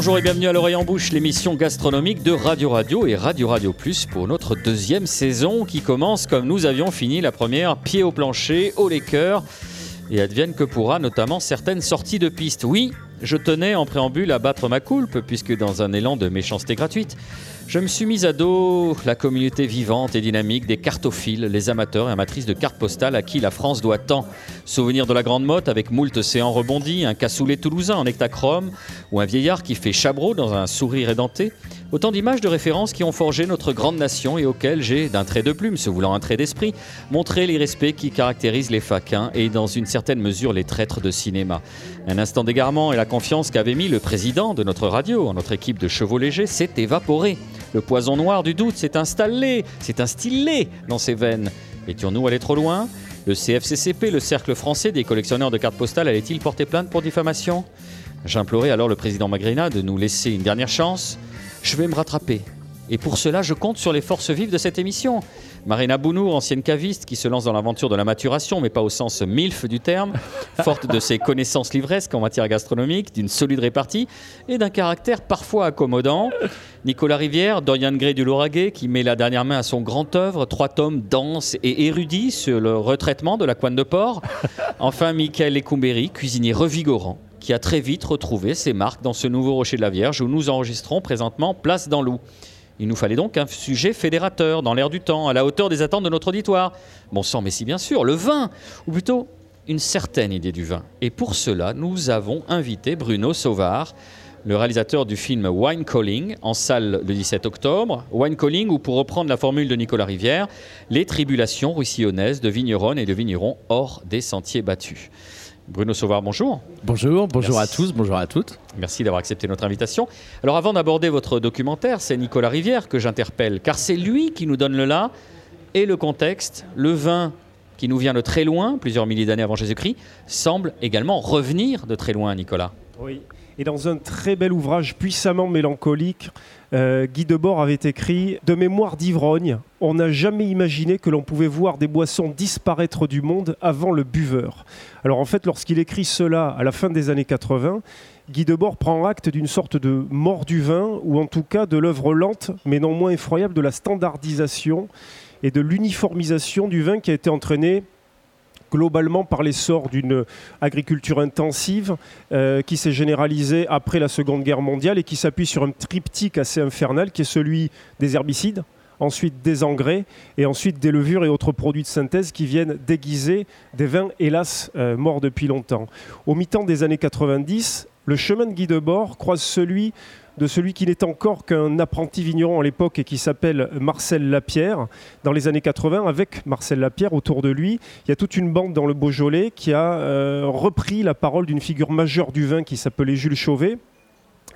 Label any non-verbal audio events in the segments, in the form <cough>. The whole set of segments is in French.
Bonjour et bienvenue à l'oreille en bouche, l'émission gastronomique de Radio Radio et Radio Radio Plus pour notre deuxième saison qui commence comme nous avions fini la première, pied au plancher, au les cœurs et advienne que pourra notamment certaines sorties de piste. Oui, je tenais en préambule à battre ma coulpe puisque dans un élan de méchanceté gratuite, je me suis mis à dos la communauté vivante et dynamique des cartophiles, les amateurs et amatrices de cartes postales à qui la France doit tant. Souvenir de la Grande Motte avec moult océans rebondis, un cassoulet toulousain en hectachrome ou un vieillard qui fait chabreau dans un sourire édenté. Autant d'images de référence qui ont forgé notre grande nation et auxquelles j'ai, d'un trait de plume, se voulant un trait d'esprit, montré l'irrespect qui caractérise les faquins et dans une certaine mesure les traîtres de cinéma. Un instant d'égarement et la confiance qu'avait mis le président de notre radio en notre équipe de chevaux légers s'est évaporé. Le poison noir du doute s'est installé, s'est instillé dans ses veines. Étions-nous allés trop loin? Le CFCCP, le Cercle français des collectionneurs de cartes postales, allait-il porter plainte pour diffamation? J'implorais alors le président Magrina de nous laisser une dernière chance je vais me rattraper. Et pour cela, je compte sur les forces vives de cette émission. Marina Bounou, ancienne caviste, qui se lance dans l'aventure de la maturation, mais pas au sens MILF du terme, <laughs> forte de ses connaissances livresques en matière gastronomique, d'une solide répartie et d'un caractère parfois accommodant. Nicolas Rivière, Dorian Gray du Lauragais, qui met la dernière main à son grand œuvre, trois tomes denses et érudits sur le retraitement de la couenne de porc. Enfin, Michael Ecumberi, cuisinier revigorant, qui a très vite retrouvé ses marques dans ce nouveau Rocher de la Vierge où nous enregistrons présentement Place dans Loup. Il nous fallait donc un sujet fédérateur, dans l'air du temps, à la hauteur des attentes de notre auditoire. Bon sang, mais si bien sûr, le vin, ou plutôt une certaine idée du vin. Et pour cela, nous avons invité Bruno Sauvard, le réalisateur du film Wine Calling, en salle le 17 octobre. Wine Calling, ou pour reprendre la formule de Nicolas Rivière, les tribulations roussillonnaises de vignerons et de vignerons hors des sentiers battus. Bruno Sauvard, bonjour. Bonjour, bonjour à tous, bonjour à toutes. Merci d'avoir accepté notre invitation. Alors avant d'aborder votre documentaire, c'est Nicolas Rivière que j'interpelle, car c'est lui qui nous donne le là et le contexte. Le vin qui nous vient de très loin, plusieurs milliers d'années avant Jésus-Christ, semble également revenir de très loin, Nicolas. Oui, et dans un très bel ouvrage puissamment mélancolique, euh, Guy Debord avait écrit De mémoire d'ivrogne, on n'a jamais imaginé que l'on pouvait voir des boissons disparaître du monde avant le buveur. Alors en fait, lorsqu'il écrit cela à la fin des années 80, Guy Debord prend acte d'une sorte de mort du vin, ou en tout cas de l'œuvre lente, mais non moins effroyable, de la standardisation et de l'uniformisation du vin qui a été entraîné globalement par l'essor d'une agriculture intensive euh, qui s'est généralisée après la Seconde Guerre mondiale et qui s'appuie sur un triptyque assez infernal qui est celui des herbicides, ensuite des engrais et ensuite des levures et autres produits de synthèse qui viennent déguiser des vins, hélas, euh, morts depuis longtemps. Au mi-temps des années 90, le chemin de Guy Debord croise celui de celui qui n'est encore qu'un apprenti vigneron à l'époque et qui s'appelle Marcel Lapierre dans les années 80. Avec Marcel Lapierre autour de lui, il y a toute une bande dans le Beaujolais qui a euh, repris la parole d'une figure majeure du vin qui s'appelait Jules Chauvet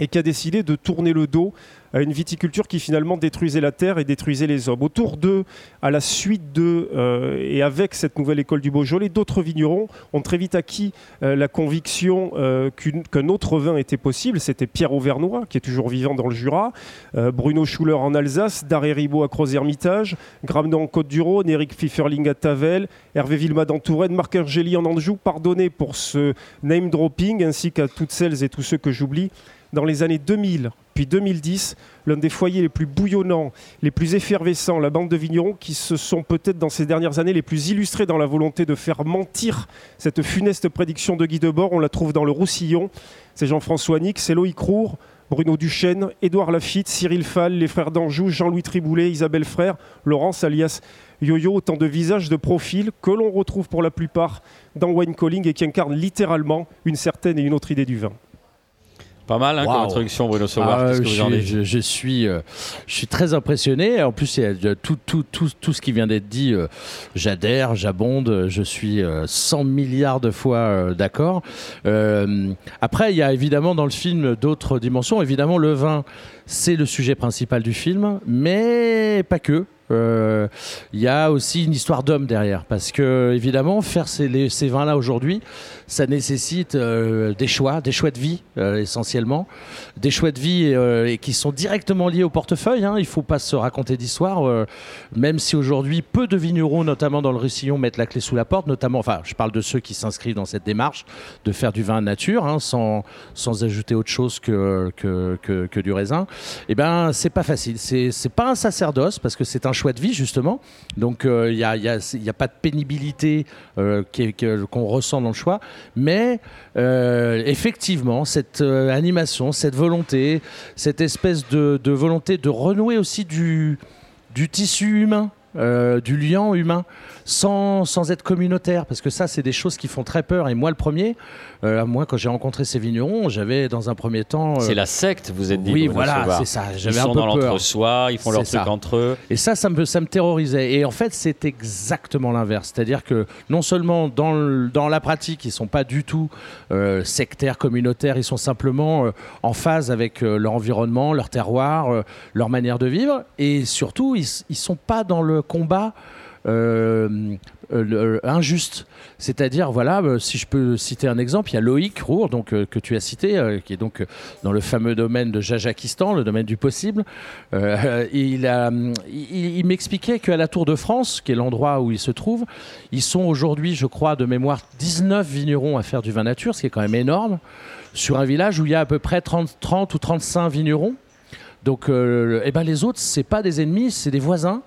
et qui a décidé de tourner le dos à une viticulture qui finalement détruisait la terre et détruisait les hommes. Autour d'eux, à la suite d'eux euh, et avec cette nouvelle école du Beaujolais, d'autres vignerons ont très vite acquis euh, la conviction euh, qu'un autre vin était possible. C'était Pierre Auvernois, qui est toujours vivant dans le Jura, Bruno Schuller en Alsace, Daré Ribot à Croz-Hermitage, Gramnon en Côte-du-Rhône, Eric Pfifferling à Tavel, Hervé Villemad en Touraine, Marc Angeli en Anjou. Pardonnez pour ce name dropping ainsi qu'à toutes celles et tous ceux que j'oublie dans les années 2000 puis 2010, l'un des foyers les plus bouillonnants, les plus effervescents, la bande de vignerons qui se sont peut-être dans ces dernières années les plus illustrés dans la volonté de faire mentir cette funeste prédiction de Guy Debord. On la trouve dans le Roussillon. C'est Jean-François Nick, c'est Loïc Roux, Bruno Duchesne, Édouard Lafitte, Cyril Fall, les frères d'Anjou, Jean-Louis Triboulet, Isabelle Frère, Laurence alias Yo-Yo, autant de visages, de profils que l'on retrouve pour la plupart dans Wine Calling et qui incarnent littéralement une certaine et une autre idée du vin. Pas mal hein, comme introduction, Bruno Sauvard. Ah, je, suis, euh, je suis très impressionné. En plus, tout, tout, tout, tout ce qui vient d'être dit, euh, j'adhère, j'abonde, je suis 100 euh, milliards de fois d'accord. après, il y a évidemment dans le film d'autres dimensions. Évidemment, le vin, c'est le sujet principal du film, mais pas que. euh, il y a aussi une histoire d'homme derrière. Parce que, évidemment, faire ces, ces vins-là aujourd'hui, ça nécessite euh, des choix, des choix de vie euh, essentiellement, des choix de vie et qui sont directement liés au portefeuille. Hein. Il ne faut pas se raconter d'histoire, même si aujourd'hui peu de vignerons, notamment dans le Roussillon, mettent la clé sous la porte, notamment, enfin, je parle de ceux qui s'inscrivent dans cette démarche de faire du vin nature, hein, sans, sans ajouter autre chose que, que, que, du raisin. Eh ben, c'est pas facile. C'est pas un sacerdoce parce que c'est un choix de vie, justement. Donc, il euh, n'y a, y y a, pas de pénibilité euh, qu'on ressent dans le choix. Mais euh, effectivement, cette animation, cette volonté, cette espèce de, volonté de renouer aussi du tissu humain, du lien humain sans, sans être communautaire, parce que ça, c'est des choses qui font très peur. Et moi, le premier, euh, moi, quand j'ai rencontré ces vignerons, j'avais dans un premier temps. Euh, c'est la secte, vous êtes dit. Oui, voilà, c'est ça. J'avais un peu dans l'entre-soi, ils font leur truc entre eux. Et ça, ça me, ça me terrorisait. Et en fait, c'est exactement l'inverse. C'est-à-dire que non seulement dans, dans la pratique, ils sont pas du tout euh, sectaires, communautaires, ils sont simplement en phase avec leur environnement, leur terroir, leur manière de vivre. Et surtout, ils, ils sont pas dans le combat. Euh, euh, injuste. C'est-à-dire, voilà, euh, si je peux citer un exemple, il y a Loïc Rour, donc, que tu as cité, qui est donc dans le fameux domaine de Jajakistan, le domaine du possible. il, m'expliquait qu'à la Tour de France, qui est l'endroit où il se trouve, ils sont aujourd'hui, je crois, de mémoire, 19 vignerons à faire du vin nature, ce qui est quand même énorme, sur un village où il y a à peu près 30, 30 ou 35 vignerons. Donc, eh ben les autres, c'est pas des ennemis, c'est des voisins,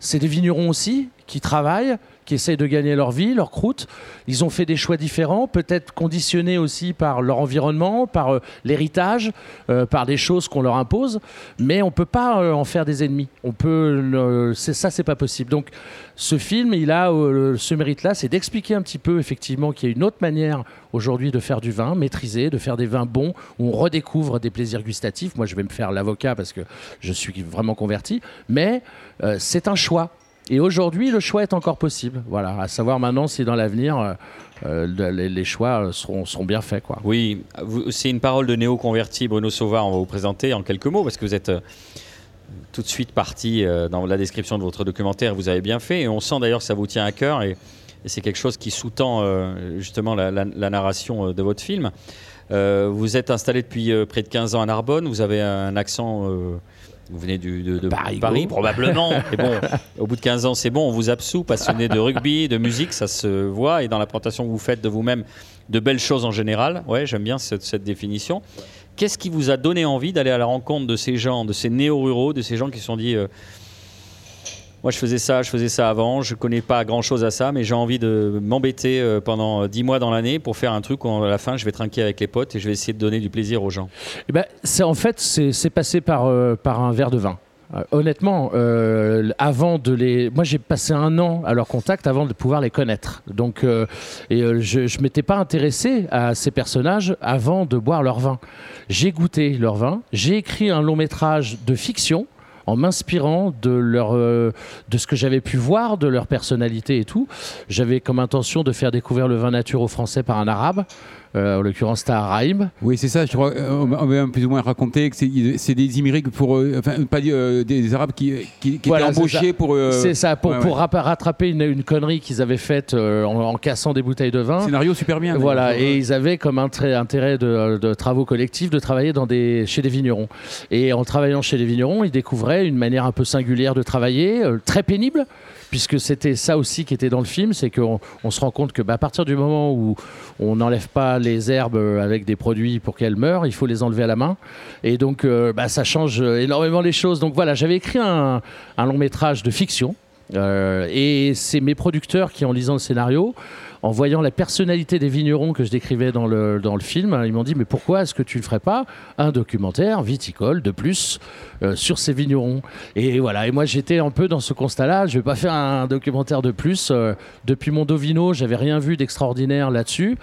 c'est des vignerons aussi qui travaillent, qui essayent de gagner leur vie, leur croûte. Ils ont fait des choix différents, peut-être conditionnés aussi par leur environnement, par euh, l'héritage, euh, par des choses qu'on leur impose. Mais on ne peut pas euh, en faire des ennemis. On peut, c'est ça, c'est pas possible. Donc, ce film, il a ce mérite-là, c'est d'expliquer un petit peu effectivement qu'il y a une autre manière aujourd'hui de faire du vin, maîtrisé, de faire des vins bons où on redécouvre des plaisirs gustatifs. Moi, je vais me faire l'avocat parce que je suis vraiment converti, mais c'est un choix. Et aujourd'hui, le choix est encore possible. Voilà, à savoir maintenant si dans l'avenir, euh, euh, les, choix seront, seront, bien faits. Oui, c'est une parole de néo-converti. Bruno Sauvard, on va vous présenter en quelques mots parce que vous êtes euh, tout de suite parti dans la description de votre documentaire. Vous avez bien fait et on sent d'ailleurs que ça vous tient à cœur et, c'est quelque chose qui sous-tend justement la, narration de votre film. vous êtes installé depuis près de 15 ans à Narbonne. Vous avez un accent vous venez du, de, Paris, probablement. <laughs> Et bon, au bout de 15 ans, c'est bon, on vous absout, passionné de rugby, de musique, ça se voit. Et dans la présentation que vous faites de vous-même, de belles choses en général. Ouais, j'aime bien cette, définition. Qu'est-ce qui vous a donné envie d'aller à la rencontre de ces gens, de ces néo-ruraux, de ces gens qui se sont dit euh, moi, je faisais ça, je faisais ça avant, je connais pas grand chose à ça, mais j'ai envie de m'embêter euh, pendant 10 mois dans l'année pour faire un truc où à la fin, je vais trinquer avec les potes et je vais essayer de donner du plaisir aux gens. Eh ben, c'est en fait, c'est passé par, euh, par un verre de vin. Euh, honnêtement, avant de les, moi j'ai passé un an à leur contact avant de pouvoir les connaître. Donc, et je, je m'étais pas intéressé à ces personnages avant de boire leur vin. J'ai goûté leur vin, j'ai écrit un long métrage de fiction en m'inspirant de, leur, euh, de ce que j'avais pu voir, de leur personnalité et tout. J'avais comme intention de faire découvrir le vin nature aux Français par un arabe. Euh, en l'occurrence Tahar Oui, c'est ça. Je crois, euh, on m'a plus ou moins raconté que c'est des immigrés pour, enfin, pas des, Arabes qui, qui, étaient embauchés pour. c'est ça, pour, pour rattraper une, une connerie qu'ils avaient faite en, cassant des bouteilles de vin. Scénario super bien. Voilà, et ils avaient comme intérêt de, de, travaux collectifs de travailler dans des, chez des vignerons. Et en travaillant chez les vignerons, ils découvraient une manière un peu singulière de travailler, très pénible puisque c'était ça aussi qui était dans le film, c'est qu'on on se rend compte que bah, à partir du moment où on n'enlève pas les herbes avec des produits pour qu'elles meurent, il faut les enlever à la main. Et donc euh, bah, ça change énormément les choses. Donc voilà, j'avais écrit un, long métrage de fiction. Euh, et c'est mes producteurs qui, en lisant le scénario, en voyant la personnalité des vignerons que je décrivais dans le, dans le film, ils m'ont dit mais pourquoi est-ce que tu ne ferais pas un documentaire viticole de plus euh, sur ces vignerons? Et voilà, et moi j'étais un peu dans ce constat-là, je vais pas faire un documentaire de plus. Euh, depuis mon Dovino, j'avais rien vu d'extraordinaire là-dessus,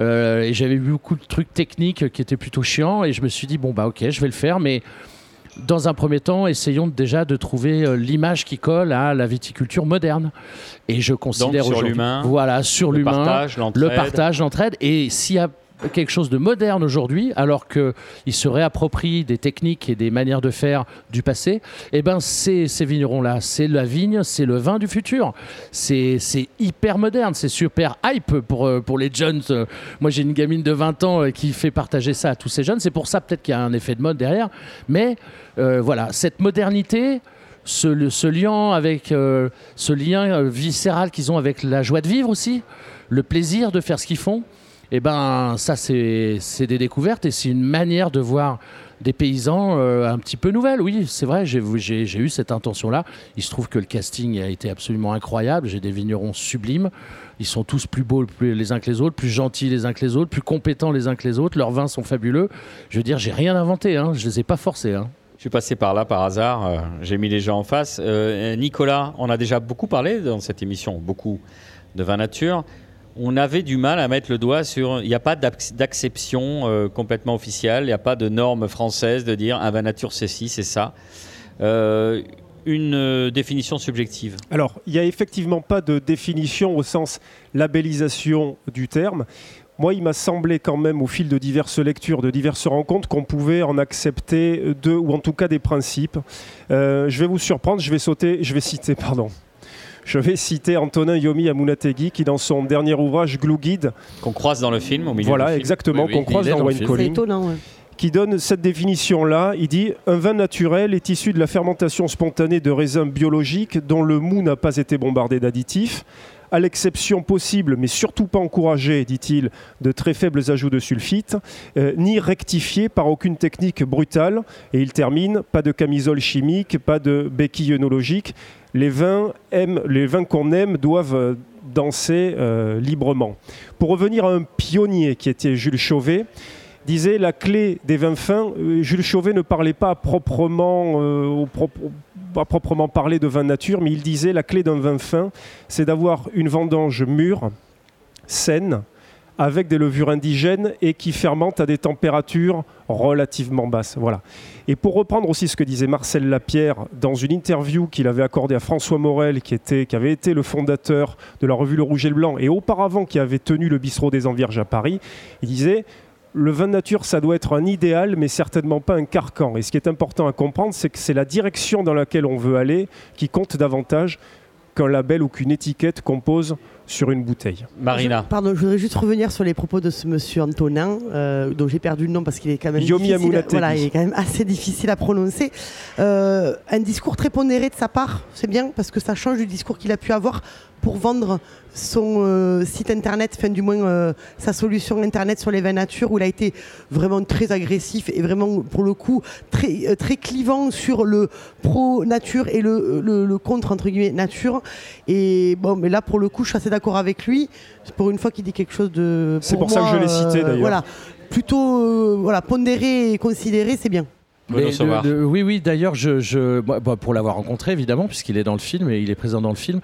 euh, et j'avais vu beaucoup de trucs techniques qui étaient plutôt chiants, et je me suis dit bon bah ok, je vais le faire, mais dans un premier temps, essayons déjà de trouver euh, l'image qui colle à la viticulture moderne. Et je considère sur l'humain, voilà, sur l'humain, le partage, l'entraide. Et s'il y a quelque chose de moderne aujourd'hui, alors qu'ils se réapproprient des techniques et des manières de faire du passé, eh ben ces, ces vignerons-là, c'est la vigne, c'est le vin du futur. C'est hyper moderne, c'est super hype pour, euh, pour les jeunes. Moi, j'ai une gamine de 20 ans euh, qui fait partager ça à tous ces jeunes. C'est pour ça peut-être qu'il y a un effet de mode derrière. Mais euh, voilà, cette modernité, ce lien avec ce lien viscéral qu'ils ont avec la joie de vivre aussi, le plaisir de faire ce qu'ils font eh ben ça c'est des découvertes et c'est une manière de voir des paysans euh, un petit peu nouvelles. Oui, c'est vrai, j'ai eu cette intention-là. Il se trouve que le casting a été absolument incroyable. J'ai des vignerons sublimes. Ils sont tous plus beaux les uns que les autres, plus gentils les uns que les autres, plus compétents les uns que les autres. Leurs vins sont fabuleux. Je veux dire, j'ai rien inventé. Hein. Je les ai pas forcés. Hein. Je suis passé par là par hasard. Euh, j'ai mis les gens en face. Euh, Nicolas, on a déjà beaucoup parlé dans cette émission, beaucoup de vin nature on avait du mal à mettre le doigt sur. Il n'y a pas d'acception euh, complètement officielle, il n'y a pas de norme française de dire un vin nature c'est ci, c'est ça. Euh, une euh, définition subjective Alors, il n'y a effectivement pas de définition au sens labellisation du terme. Moi, il m'a semblé quand même, au fil de diverses lectures, de diverses rencontres, qu'on pouvait en accepter deux, ou en tout cas des principes. je vais vous surprendre, je vais sauter, je vais citer, pardon, je vais citer Antonin Yomi Amunategui qui, dans son dernier ouvrage Glue Guide, qu'on croise dans le film, au milieu voilà, exactement, qu'on croise dans, Wine Calling, qui donne cette définition-là. Il dit un vin naturel est issu de la fermentation spontanée de raisins biologiques dont le mou n'a pas été bombardé d'additifs à l'exception possible, mais surtout pas encouragé, dit-il, de très faibles ajouts de sulfite, euh, ni rectifié par aucune technique brutale. Et il termine, pas de camisole chimique, pas de béquille œnologique. Les vins, qu'on aime doivent euh, danser euh, librement. Pour revenir à un pionnier qui était Jules Chauvet, disait la clé des vins fins. Jules Chauvet ne parlait pas proprement, pas proprement parler de vin nature, mais il disait la clé d'un vin fin, c'est d'avoir une vendange mûre, saine, avec des levures indigènes et qui fermentent à des températures relativement basses. Voilà. Et pour reprendre aussi ce que disait Marcel Lapierre dans une interview qu'il avait accordée à François Morel, qui, était, avait été le fondateur de la revue Le Rouge et le Blanc, et auparavant qui avait tenu le bistrot des Envierges à Paris, il disait le vin de nature, ça doit être un idéal, mais certainement pas un carcan. Et ce qui est important à comprendre, c'est que c'est la direction dans laquelle on veut aller qui compte davantage qu'un label ou qu'une étiquette compose sur une bouteille. Marina. pardon, je voudrais juste revenir sur les propos de ce monsieur Antonin, euh, dont j'ai perdu le nom parce qu'il est quand même Yomi difficile, voilà, il est quand même assez difficile à prononcer. Euh, un discours très pondéré de sa part, c'est bien parce que ça change du discours qu'il a pu avoir pour vendre son euh, site internet, enfin du moins euh, sa solution internet sur les vins nature, où il a été vraiment très agressif et vraiment pour le coup très, euh, très clivant sur le pro nature et le, le, contre entre guillemets nature. Et bon, mais là pour le coup, je suis assez d'accord avec lui. Pour une fois qu'il dit quelque chose de. C'est pour, ça que je l'ai cité d'ailleurs. Voilà, plutôt voilà pondéré et considéré, c'est bien oui, oui, d'ailleurs, je, bah, pour l'avoir rencontré, évidemment, puisqu'il est dans le film et il est présent dans le film,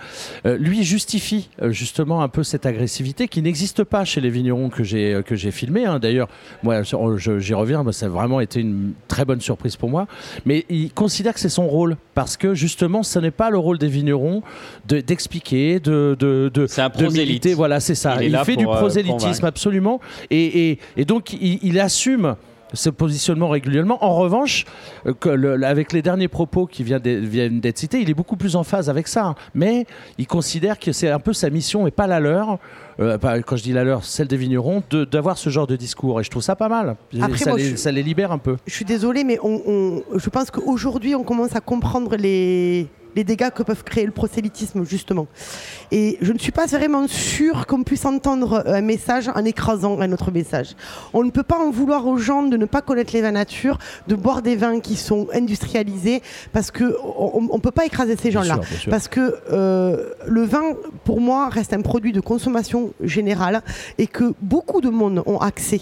euh, lui justifie euh, justement un peu cette agressivité qui n'existe pas chez les vignerons que j'ai euh, que j'ai filmé. Hein. D'ailleurs, moi, j'y reviens, ça a vraiment été une très bonne surprise pour moi. Mais il considère que c'est son rôle parce que justement, ce n'est pas le rôle des vignerons d'expliquer, de, de, de, c'est un. Voilà, c'est ça. Il, fait du prosélytisme absolument, et, et, et donc il, il assume ce positionnement régulièrement. En revanche, euh, avec les derniers propos qui viennent d'être cités, il est beaucoup plus en phase avec ça. Mais il considère que c'est un peu sa mission et pas la leur. Euh, quand je dis la leur, celle des vignerons, d'avoir ce genre de discours. Et je trouve ça pas mal. ça, les, libère un peu. Je suis désolée, mais je pense qu'aujourd'hui, on commence à comprendre les les dégâts que peuvent créer le prosélytisme, justement. Et je ne suis pas vraiment sûre qu'on puisse entendre un message en écrasant un autre message. On ne peut pas en vouloir aux gens de ne pas connaître les vins nature, de boire des vins qui sont industrialisés, parce qu'on ne peut pas écraser ces gens-là. Parce que euh, le vin, pour moi, reste un produit de consommation générale et que beaucoup de monde ont accès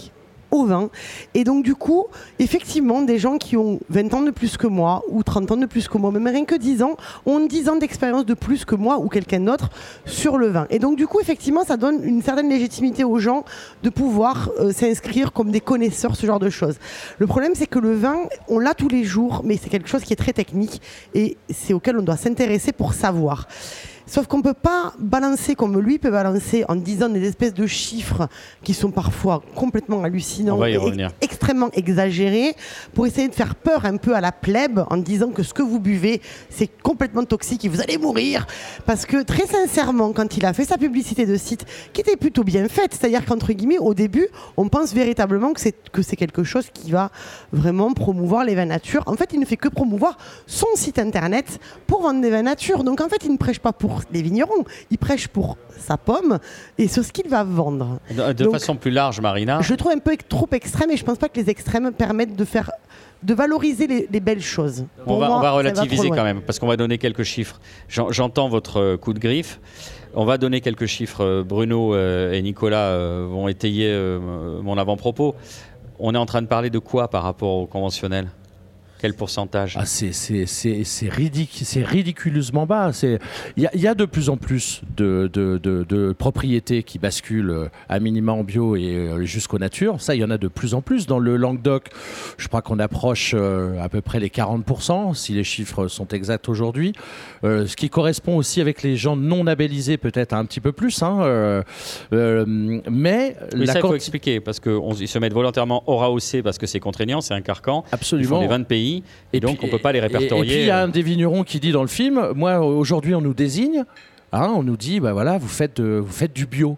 au vin. Et donc, du coup, effectivement, des gens qui ont 20 ans de plus que moi, ou 30 ans de plus que moi, même rien que 10 ans, ont 10 ans d'expérience de plus que moi ou quelqu'un d'autre sur le vin. Et donc, du coup, effectivement, ça donne une certaine légitimité aux gens de pouvoir euh, s'inscrire comme des connaisseurs, ce genre de choses. Le problème, c'est que le vin, on l'a tous les jours, mais c'est quelque chose qui est très technique et c'est auquel on doit s'intéresser pour savoir. Sauf qu'on ne peut pas balancer comme lui peut balancer en disant des espèces de chiffres qui sont parfois complètement hallucinants, et extrêmement exagérés, pour essayer de faire peur un peu à la plèbe en disant que ce que vous buvez, c'est complètement toxique et vous allez mourir. Parce que très sincèrement, quand il a fait sa publicité de site, qui était plutôt bien faite, c'est-à-dire qu'entre guillemets, au début, on pense véritablement que c'est, que quelque chose qui va vraiment promouvoir les vins nature. En fait, il ne fait que promouvoir son site internet pour vendre des vins nature. Donc en fait, il ne prêche pas pour les vignerons, il prêche pour sa pomme et sur ce qu'il va vendre. De, façon plus large, Marina. Je trouve un peu trop extrême et je ne pense pas que les extrêmes permettent de faire de valoriser les, belles choses. On va, on va, relativiser quand même, parce qu'on va donner quelques chiffres. J'entends votre euh, coup de griffe. On va donner quelques chiffres. Euh, Bruno euh, et Nicolas vont étayer mon avant-propos. On est en train de parler de quoi par rapport au conventionnel? Quel pourcentage ah, C'est ridiculeusement bas. Il y, a de plus en plus de, propriétés qui basculent euh, à minima en bio et euh, jusqu'aux nature. Ça, il y en a de plus en plus. Dans le Languedoc, je crois qu'on approche euh, à peu près les 40%, si les chiffres sont exacts aujourd'hui. ce qui correspond aussi avec les gens non labellisés, peut-être un petit peu plus. Hein, mais, ça, il faut expliquer, parce qu'ils se mettent volontairement au AOC parce que c'est contraignant, c'est un carcan. Absolument. Ils font les 20 pays et, donc on ne peut pas les répertorier. Et, puis il y a un des vignerons qui dit dans le film, moi aujourd'hui on nous désigne, hein, on nous dit, bah voilà, vous faites, vous faites du bio.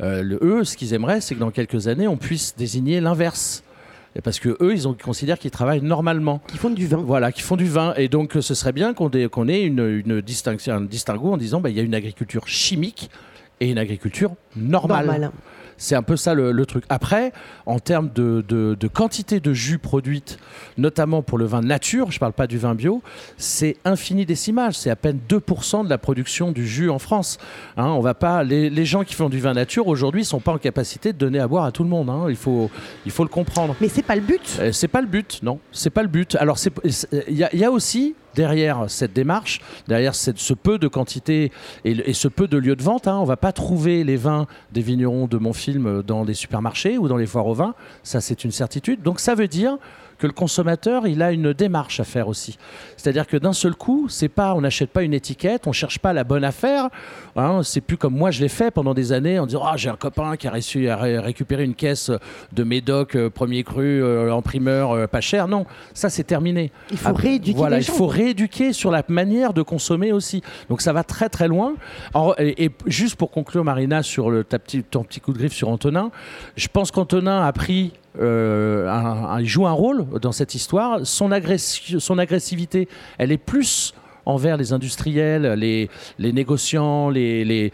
Euh, le, eux, ce qu'ils aimeraient, c'est que dans quelques années, on puisse désigner l'inverse. Parce que eux, ils, ont, considèrent qu'ils travaillent normalement. Qui font du vin. Voilà, qui font du vin. Et donc, ce serait bien qu'on ait, une, une distinction, un distinguo en disant, bah, il y a une agriculture chimique et une agriculture normale. Normal. C'est un peu ça le, truc. Après, en termes de, quantité de jus produite, notamment pour le vin nature, je ne parle pas du vin bio, c'est infini décimal. C'est à peine 2% de la production du jus en France. Hein, on va pas, les, gens qui font du vin nature aujourd'hui ne sont pas en capacité de donner à boire à tout le monde. Hein. Il, faut, il faut le comprendre. Mais c'est pas le but. Euh, c'est pas le but, non. C'est pas le but. Alors il y, y, a aussi derrière cette démarche, derrière ce peu de quantité et, ce peu de lieux de vente. Hein, on va pas trouver les vins des vignerons de mon film dans des supermarchés ou dans les foires aux vins. Ça, c'est une certitude. Donc ça veut dire que le consommateur, il a une démarche à faire aussi. C'est-à-dire que d'un seul coup, c'est pas, on n'achète pas une étiquette, on cherche pas la bonne affaire. Hein, c'est plus comme moi je l'ai fait pendant des années en disant ah j'ai un copain qui a réussi à récupérer une caisse de Médoc euh, premier cru euh, en primeur euh, pas cher. Non, ça c'est terminé. Il faut rééduquer. Voilà, il faut rééduquer sur la manière de consommer aussi. Donc ça va très très loin. et, juste pour conclure, Marina, sur le, ta petit, ton petit coup de griffe sur Antonin, je pense qu'Antonin a pris euh, il joue un rôle dans cette histoire. Son, agressivité, elle est plus envers les industriels, les, négociants, les,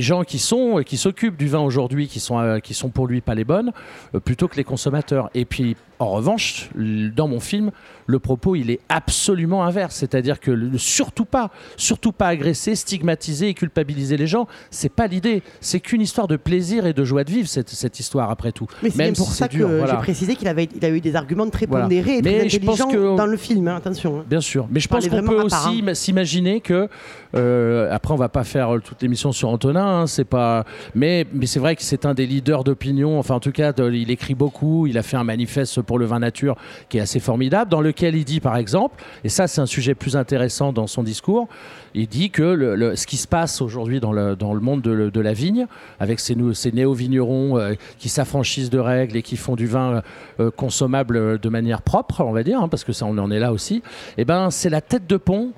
gens qui sont qui s'occupent du vin aujourd'hui, qui sont, euh, qui sont pour lui pas les bonnes, euh, plutôt que les consommateurs. Et puis, en revanche, dans mon film, le propos, il est absolument inverse. C'est-à-dire que surtout pas, surtout pas agresser, stigmatiser et culpabiliser les gens. C'est pas l'idée. C'est qu'une histoire de plaisir et de joie de vivre, cette, cette histoire, après tout. Mais c'est pour ça que j'ai précisé qu'il avait, il a eu des arguments très pondérés et très intelligents dans le film, hein, attention. Hein. Bien sûr. Mais je pense qu'on peut aussi s'imaginer que, euh, après, on va pas faire toute l'émission sur Antonin, hein, c'est pas... mais, mais c'est vrai que c'est un des leaders d'opinion. Enfin, en tout cas, il écrit beaucoup. Il a fait un manifeste pour le vin nature qui est assez formidable, dans le il dit par exemple, et ça c'est un sujet plus intéressant dans son discours, il dit que ce qui se passe aujourd'hui dans le, monde de, la vigne, avec ces, ces néo-vignerons euh, qui s'affranchissent de règles et qui font du vin euh, consommable de manière propre, on va dire, hein, parce que ça on en est là aussi, eh ben, c'est la tête de pont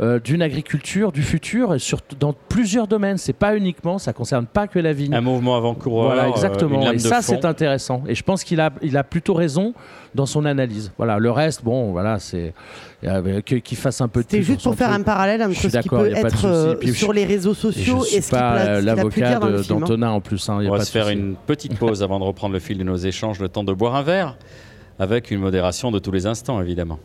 euh, d'une agriculture du futur et sur, dans plusieurs domaines. C'est pas uniquement, ça concerne pas que la vigne. Un mouvement avant-coureur. Voilà, exactement. et ça, c'est intéressant. Et je pense qu'il a, il a plutôt raison dans son analyse. Voilà, le reste, bon, voilà, c'est qu'il fasse un peu. C'est juste pour faire un parallèle entre ce qui peut être euh, sur les réseaux sociaux et ce qui pas l'avocat hein. d'Antonin en plus. Hein, On va se faire une petite pause avant de reprendre le fil de nos échanges, le temps de boire un verre, avec une modération de tous les instants, évidemment.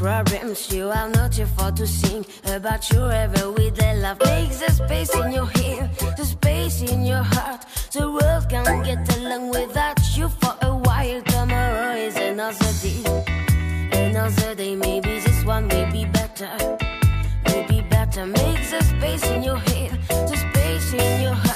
Problems. You are not here for to sing about your everyday love. makes a space in your head, the space in your heart. The world can't get along without you for a while. Tomorrow is another day, another day. Maybe this one may be better, maybe better. makes a space in your head, the space in your heart.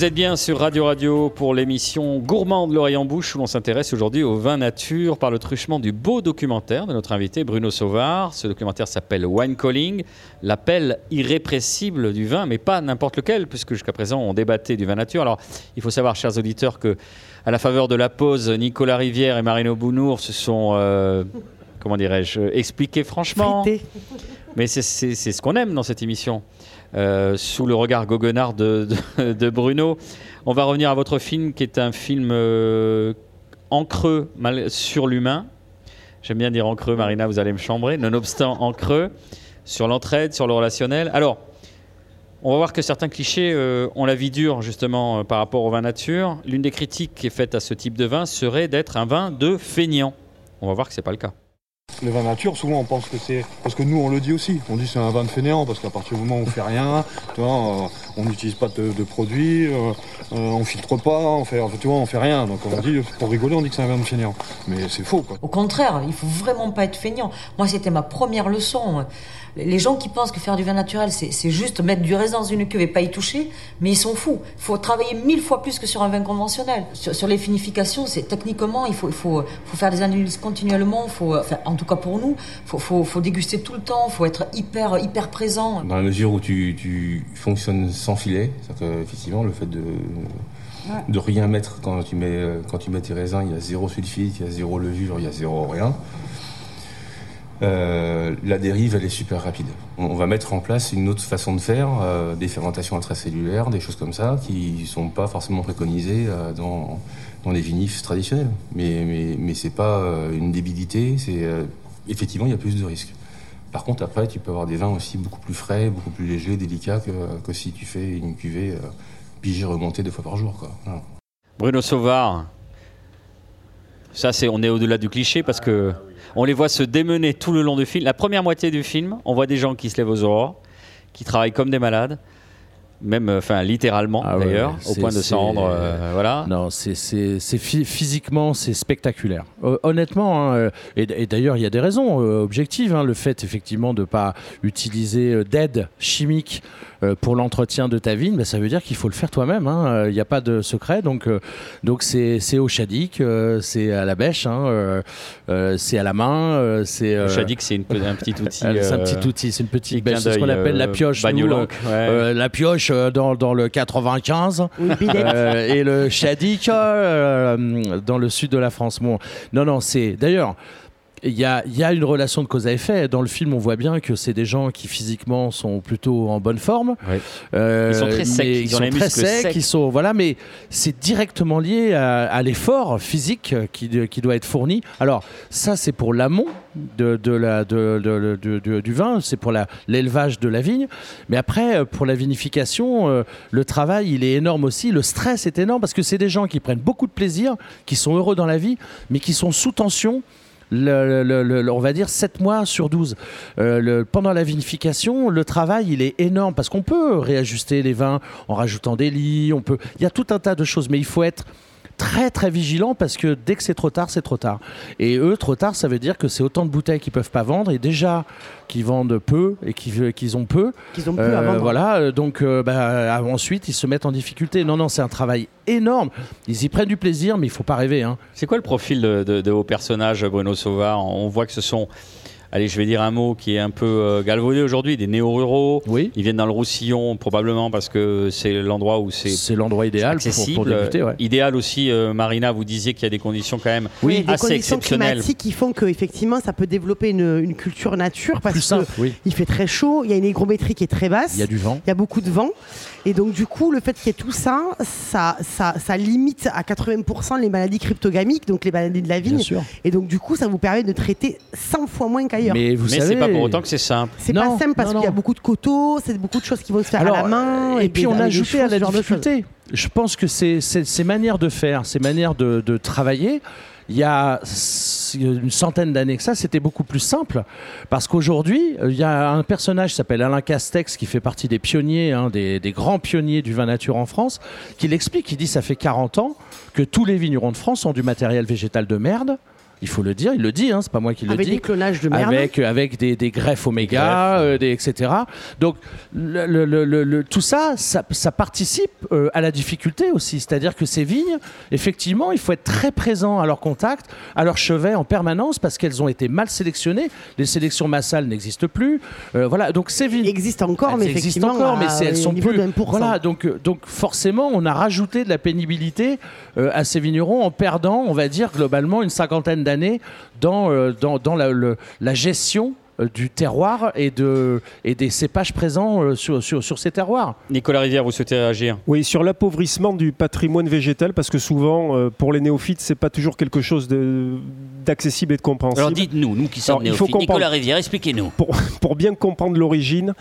Vous êtes bien sur Radio Radio pour l'émission Gourmand de l'oreille en bouche où l'on s'intéresse aujourd'hui au vin nature par le truchement du beau documentaire de notre invité Bruno Sauvard. Ce documentaire s'appelle Wine Calling, l'appel irrépressible du vin, mais pas n'importe lequel, puisque jusqu'à présent on débattait du vin nature. Alors il faut savoir, chers auditeurs, que à la faveur de la pause, Nicolas Rivière et Marino Bounour se sont, euh, comment dirais-je, expliqués franchement. Frité. Mais c'est ce qu'on aime dans cette émission. Euh, sous le regard goguenard de, de- Bruno. On va revenir à votre film qui est un film euh, en creux sur l'humain. J'aime bien dire en creux, Marina, vous allez me chambrer. Nonobstant en creux, sur l'entraide, sur le relationnel. Alors, on va voir que certains clichés euh, ont la vie dure justement euh, par rapport au vin nature. L'une des critiques qui est faite à ce type de vin serait d'être un vin de feignant. On va voir que c'est pas le cas. Le vin nature, souvent on pense que c'est. Parce que nous on le dit aussi, on dit c'est un vin de fainéant, parce qu'à partir du moment où on fait rien, tu vois, euh, on n'utilise pas de, de produits, euh, euh, on filtre pas, on fait, tu on fait rien. Donc on dit, pour rigoler, on dit que c'est un vin de fainéant. Mais c'est faux quoi. Au contraire, il faut vraiment pas être feignant. Moi, c'était ma première leçon. Les gens qui pensent que faire du vin naturel, c'est juste mettre du raisin dans une cuve et pas y toucher, mais ils sont fous. Il faut travailler mille fois plus que sur un vin conventionnel. Sur, sur les finifications, c'est techniquement, il faut, il faut, faut faire des analyses continuellement. Faut, enfin, en tout cas pour nous, faut, faut, faut déguster tout le temps. Faut être hyper, hyper présent. Dans la mesure où tu, tu fonctionnes sans filet, c'est-à-dire effectivement le fait de de rien mettre quand tu mets quand tu mets tes raisins, il y a zéro sulfite, il y a zéro levure, il y a zéro rien. Euh, la dérive, elle est super rapide. On, va mettre en place une autre façon de faire, euh, des fermentations intracellulaires, des choses comme ça, qui sont pas forcément préconisées euh, dans, dans les vinifs traditionnels. Mais, mais, mais c'est pas une débilité, effectivement il y a plus de risques. Par contre, après, tu peux avoir des vins aussi beaucoup plus frais, beaucoup plus légers, délicats que, que si tu fais une cuvée pigée remontée deux fois par jour. Bruno Sauvard, ça c'est on est au-delà du cliché parce que on les voit se démener tout le long du film. La première moitié du film, on voit des gens qui se lèvent aux aurores, qui travaillent comme des malades, même euh, enfin littéralement Ah ouais, d'ailleurs, au point de s'en rendre. euh, voilà. Non, c'est c'est- c'est phy- physiquement, c'est spectaculaire. Hon- honnêtement, hein, euh, et, d'ailleurs, il y a des raisons euh, objectives. hein, le fait, effectivement, de ne pas utiliser euh, d'aide chimique euh, pour l'entretien de ta vigne, bah, ça veut dire qu'il faut le faire toi-même. hein, euh, Il n'y a pas de secret. Donc, euh, donc c'est au chadik, euh, c'est à la bêche, euh, euh, c'est à la main. euh, c'est Le euh, Chadic, c'est un petit <laughs> outil. euh, c'est un euh, petit outil, c'est une petite c'est ce qu'on appelle la euh, pioche. nous, euh, ouais. euh, la pioche euh, dans, dans le 95 Oui, Billette. euh, et le Chadik euh, dans le sud de la France. Bon, non, non, c'est d'ailleurs. Il y, a, il y a une relation de cause à effet. Dans le film, on voit bien que c'est des gens qui physiquement sont plutôt en bonne forme. Euh, Ils sont très secs, ils ils ont sont très secs, secs. ils sont voilà, mais c'est directement lié à, à l'effort physique qui, qui doit être fourni. Alors ça, c'est pour l'amont de, de la, de, de- de- de- du vin, c'est pour l'élevage de la vigne. Mais après, euh, pour la vinification, euh, le travail, il est énorme aussi. Le stress est énorme parce que c'est des gens qui prennent beaucoup de plaisir, qui sont heureux dans la vie, mais qui sont sous tension. Le- on va dire 7 mois sur 12. Euh, pendant la vinification, le travail, il est énorme parce qu'on peut réajuster les vins en rajoutant des lits, on peut, il y a tout un tas de choses, mais il faut être très très vigilants parce que dès que c'est trop tard, c'est trop tard. Et eux, trop tard, ça veut dire que c'est autant de bouteilles qu'ils peuvent pas vendre et déjà qu'ils vendent peu et qu'ils qu'ils ont peu. Qu'ils ont peu à Euh, vendre. Voilà, euh, donc euh, bah, ensuite ils se mettent en difficulté. Non, non, c'est un travail énorme. Ils y prennent du plaisir, mais il faut pas rêver. Hein. C'est quoi le profil de, de- de vos personnages, Bruno Sauvard On voit que ce sont, allez, je vais dire un mot qui est un peu euh, galvaudé aujourd'hui, des néo-ruraux. Oui. Ils viennent dans le Roussillon, probablement parce que c'est l'endroit où c'est C'est l'endroit idéal pour, accessible. pour débuter. ouais. Idéal aussi, euh, Marina, vous disiez qu'il y a des conditions quand même Oui, des assez conditions exceptionnelles. climatiques qui font que effectivement ça peut développer une, une culture nature parce Plus que simple, oui. il fait très chaud, il y a une hygrométrie qui est très basse, Il y a du vent. il y a beaucoup de vent et donc du coup le fait qu'il y ait tout ça, ça, ça, ça limite à 80% les maladies cryptogamiques, donc les maladies de la Bien vigne sûr. et donc du coup ça vous permet de traiter 100 fois moins Mais vous Mais savez, c'est pas pour autant que c'est simple. C'est Non, pas simple parce non, qu'il y a beaucoup de coteaux, c'est beaucoup de choses qui vont se faire Alors, à la main. et, puis on a ajouté à la difficulté. Je pense que c'est c'est- ces manières de faire, ces manières de, de travailler, il y a une centaine d'années que ça, c'était beaucoup plus simple. Parce qu'aujourd'hui, il y a un personnage qui s'appelle Alain Castex, qui fait partie des pionniers, hein, des, des grands pionniers du vin nature en France, qui l'explique. Il dit ça fait 40 ans que tous les vignerons de France ont du matériel végétal de merde. Il faut le dire, il le dit, hein, c'est pas moi qui le Avec dis des clonages de merde. avec, avec des, des greffes oméga, euh, des, etc. Donc le- le- le- le- le- tout ça, ça, ça participe euh, à la difficulté aussi. C'est-à-dire que ces vignes, effectivement, il faut être très présent à leur contact, à leur chevet en permanence parce qu'elles ont été mal sélectionnées. Les sélections massales n'existent plus. Euh, voilà, donc ces vignes existent encore, elles mais existent effectivement, encore, mais elles un sont plus. de 1%. Voilà, donc, donc forcément, on a rajouté de la pénibilité à ces vignerons en perdant, on va dire, globalement une cinquantaine d'années dans, euh, dans, dans la, le- la gestion euh, du terroir et, de, et des cépages présents euh, sur, sur, sur ces terroirs. Nicolas Rivière, vous souhaitez réagir? Oui, sur l'appauvrissement du patrimoine végétal, parce que souvent, pour les néophytes, c'est pas toujours quelque chose d'accessible et de compréhensible. Alors dites-nous, nous qui sommes Alors, il faut néophytes, Nicolas Rivière, expliquez-nous. pour, pour bien comprendre l'origine,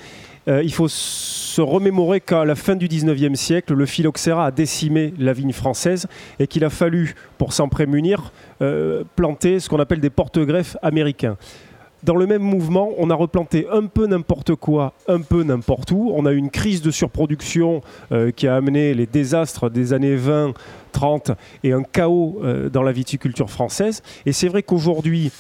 euh, il faut se remémorer qu'à la fin du 19e siècle, le phylloxéra a décimé la vigne française et qu'il a fallu, pour s'en prémunir, euh, planter ce qu'on appelle des porte-greffes américains. Dans le même mouvement, on a replanté un peu n'importe quoi, un peu n'importe où. On a eu une crise de surproduction euh, qui a amené les désastres des années 20, 30 et un chaos dans la viticulture française. Et c'est vrai qu'aujourd'hui,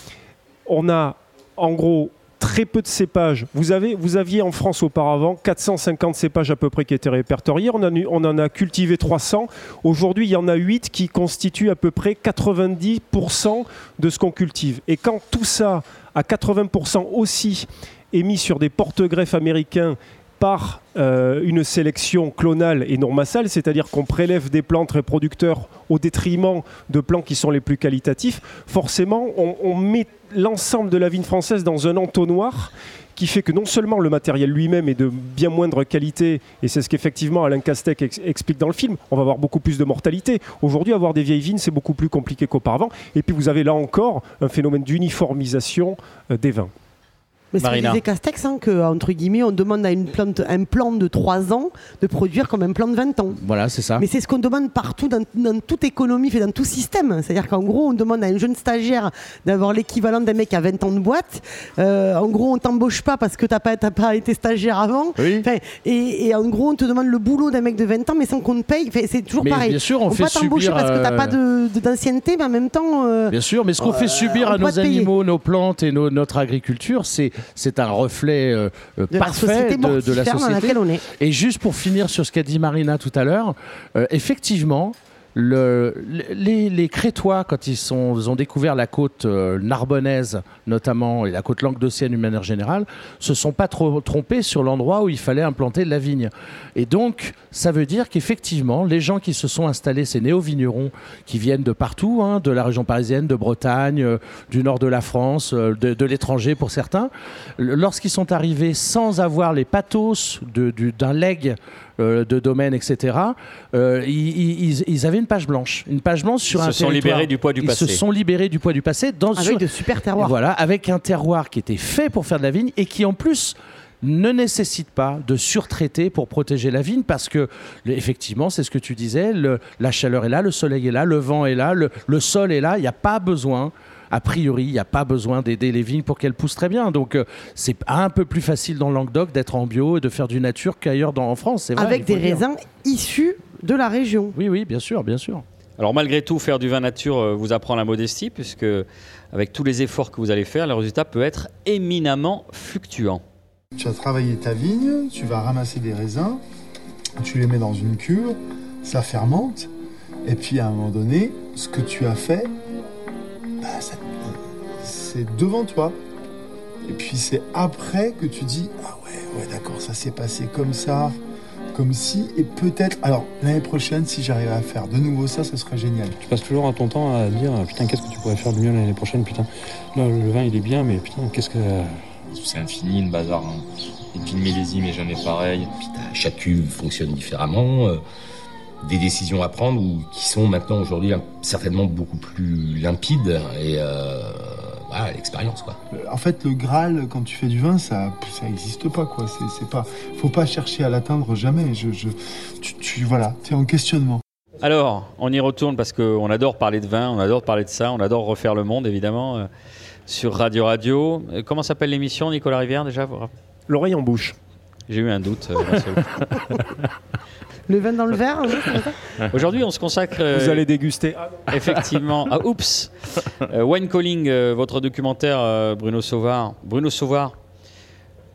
on a en gros très peu de cépages. Vous, avez, aviez en France auparavant 450 cépages à peu près qui étaient répertoriés. On on en a cultivé 300. Aujourd'hui, il y en a 8 qui constituent à peu près 90% de ce qu'on cultive. Et quand tout ça, à 80% aussi, est mis sur des porte-greffes américains par euh, une sélection clonale et non massale, c'est-à-dire qu'on prélève des plantes reproducteurs au détriment de plants qui sont les plus qualitatifs, forcément, on, met l'ensemble de la vigne française dans un entonnoir qui fait que non seulement le matériel lui-même est de bien moindre qualité, et c'est ce qu'effectivement Alain Castec ex- explique dans le film, on va avoir beaucoup plus de mortalité. Aujourd'hui, avoir des vieilles vignes, c'est beaucoup plus compliqué qu'auparavant. Et puis vous avez là encore un phénomène d'uniformisation euh, des vins. Mais c'est disait Castex, hein, que, entre guillemets, on demande à une plante, un plan de 3 ans de produire comme un plan de 20 ans. Voilà, c'est ça. Mais c'est ce qu'on demande partout dans, dans toute économie, fait dans tout système. C'est-à-dire qu'en gros, on demande à un jeune stagiaire d'avoir l'équivalent d'un mec à 20 ans de boîte. Euh, en gros, on t'embauche pas parce que t'as pas, t'as pas été stagiaire avant. Oui. Et, et en gros, on te demande le boulot d'un mec de 20 ans, mais sans qu'on te paye. C'est toujours Mais pareil. bien sûr, on peut fait pas t'embaucher parce que t'as euh, pas de- de- d'ancienneté, mais en même temps. euh, Bien sûr, mais ce qu'on fait subir on à nos animaux, nos plantes et nos- notre agriculture, c'est c'est un reflet euh, de la parfait société de, de la mortifère dans société. laquelle on est. Et juste pour finir sur ce qu'a dit Marina tout à l'heure, euh, effectivement, le- les, Crétois, quand ils, ont découvert la côte euh, narbonnaise, notamment, et la côte languedocienne d'une manière générale, se sont pas trop trompés sur l'endroit où il fallait implanter de la vigne. Et donc, ça veut dire qu'effectivement, les gens qui se sont installés, ces néo-vignerons, qui viennent de partout, hein, de la région parisienne, de Bretagne, euh, du nord de la France, euh, de, de l'étranger pour certains, lorsqu'ils sont arrivés sans avoir les pathos d'un leg euh, de domaine, etc., euh, ils, ils- ils avaient une page blanche. Une page blanche sur Ils un se sont territoire. libérés du poids du Ils passé. se sont libérés du poids du passé dans Avec sur- de super terroirs. voilà, avec un terroir qui était fait pour faire de la vigne et qui en plus ne nécessite pas de surtraiter pour protéger la vigne parce que effectivement c'est ce que tu disais le- la chaleur est là le soleil est là le vent est là le, le sol est là il n'y a pas besoin a priori, il n'y a pas besoin d'aider les vignes pour qu'elles poussent très bien. Donc, euh, c'est un peu plus facile dans le Languedoc d'être en bio et de faire du nature qu'ailleurs dans- en France. vrai, Avec des raisins issus de la région. Oui, oui, bien sûr, bien sûr. Alors malgré tout, faire du vin nature euh, vous apprend la modestie, puisque avec tous les efforts que vous allez faire, le résultat peut être éminemment fluctuant. Tu as travaillé ta vigne, tu vas ramasser des raisins, tu les mets dans une cure, ça fermente, et puis à un moment donné, ce que tu as fait, bah, ça- c'est devant toi. Et puis c'est après que tu dis ah ouais ouais d'accord ça s'est passé comme ça, comme si et peut-être alors l'année prochaine si j'arrive à faire de nouveau ça ce serait génial. Tu passes toujours ton temps à dire putain qu'est-ce que tu pourrais faire de mieux l'année prochaine putain là le vin il est bien mais putain qu'est-ce que C'est infini le bazar. hein. Et puis le millésime est jamais pareil. T'as- chaque cuve fonctionne différemment. Euh, des décisions à prendre ou qui sont maintenant aujourd'hui certainement beaucoup plus limpides et euh, voilà l'expérience quoi. En fait le Graal quand tu fais du vin ça ça existe pas quoi c'est c'est pas faut pas chercher à l'atteindre jamais je, je tu, tu voilà t'es en questionnement. Alors, on y retourne parce qu'on adore parler de vin, on adore parler de ça, on adore refaire le monde, évidemment, euh, sur Radio Radio. Euh, Comment s'appelle l'émission, Nicolas Rivière, déjà? L'oreille en bouche. J'ai eu un doute. <laughs> euh. Le vin dans le verre, <laughs> Aujourd'hui, on se consacre. euh, Vous allez déguster. Effectivement. Ah, oups Euh, Wine Calling, euh, votre documentaire, euh, Bruno Sauvard. Bruno Sauvard,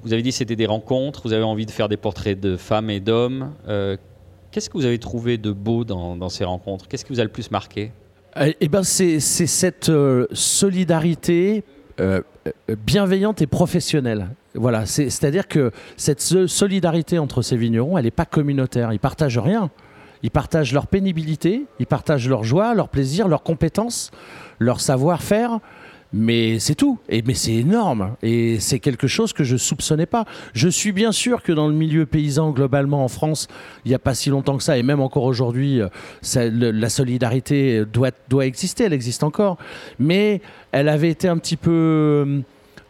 vous avez dit que c'était des rencontres, vous avez envie de faire des portraits de femmes et d'hommes. Euh, Qu'est-ce que vous avez trouvé de beau dans, dans ces rencontres? Qu'est-ce qui vous a le plus marqué? Eh ben, c'est cette euh, solidarité euh, euh, bienveillante et professionnelle. Voilà, c'est- c'est-à-dire que cette so- solidarité entre ces vignerons, elle n'est pas communautaire. Ils partagent rien. Ils partagent leur pénibilité, ils partagent leur joie, leur plaisir, leurs compétences, leur savoir-faire. Mais c'est tout. Et, mais c'est énorme. Et c'est quelque chose que je soupçonnais pas. Je suis bien sûr que dans le milieu paysan, globalement, en France, il n'y a pas si longtemps que ça, et même encore aujourd'hui, euh, la solidarité doit, doit exister, elle existe encore. Mais elle avait été un petit peu euh,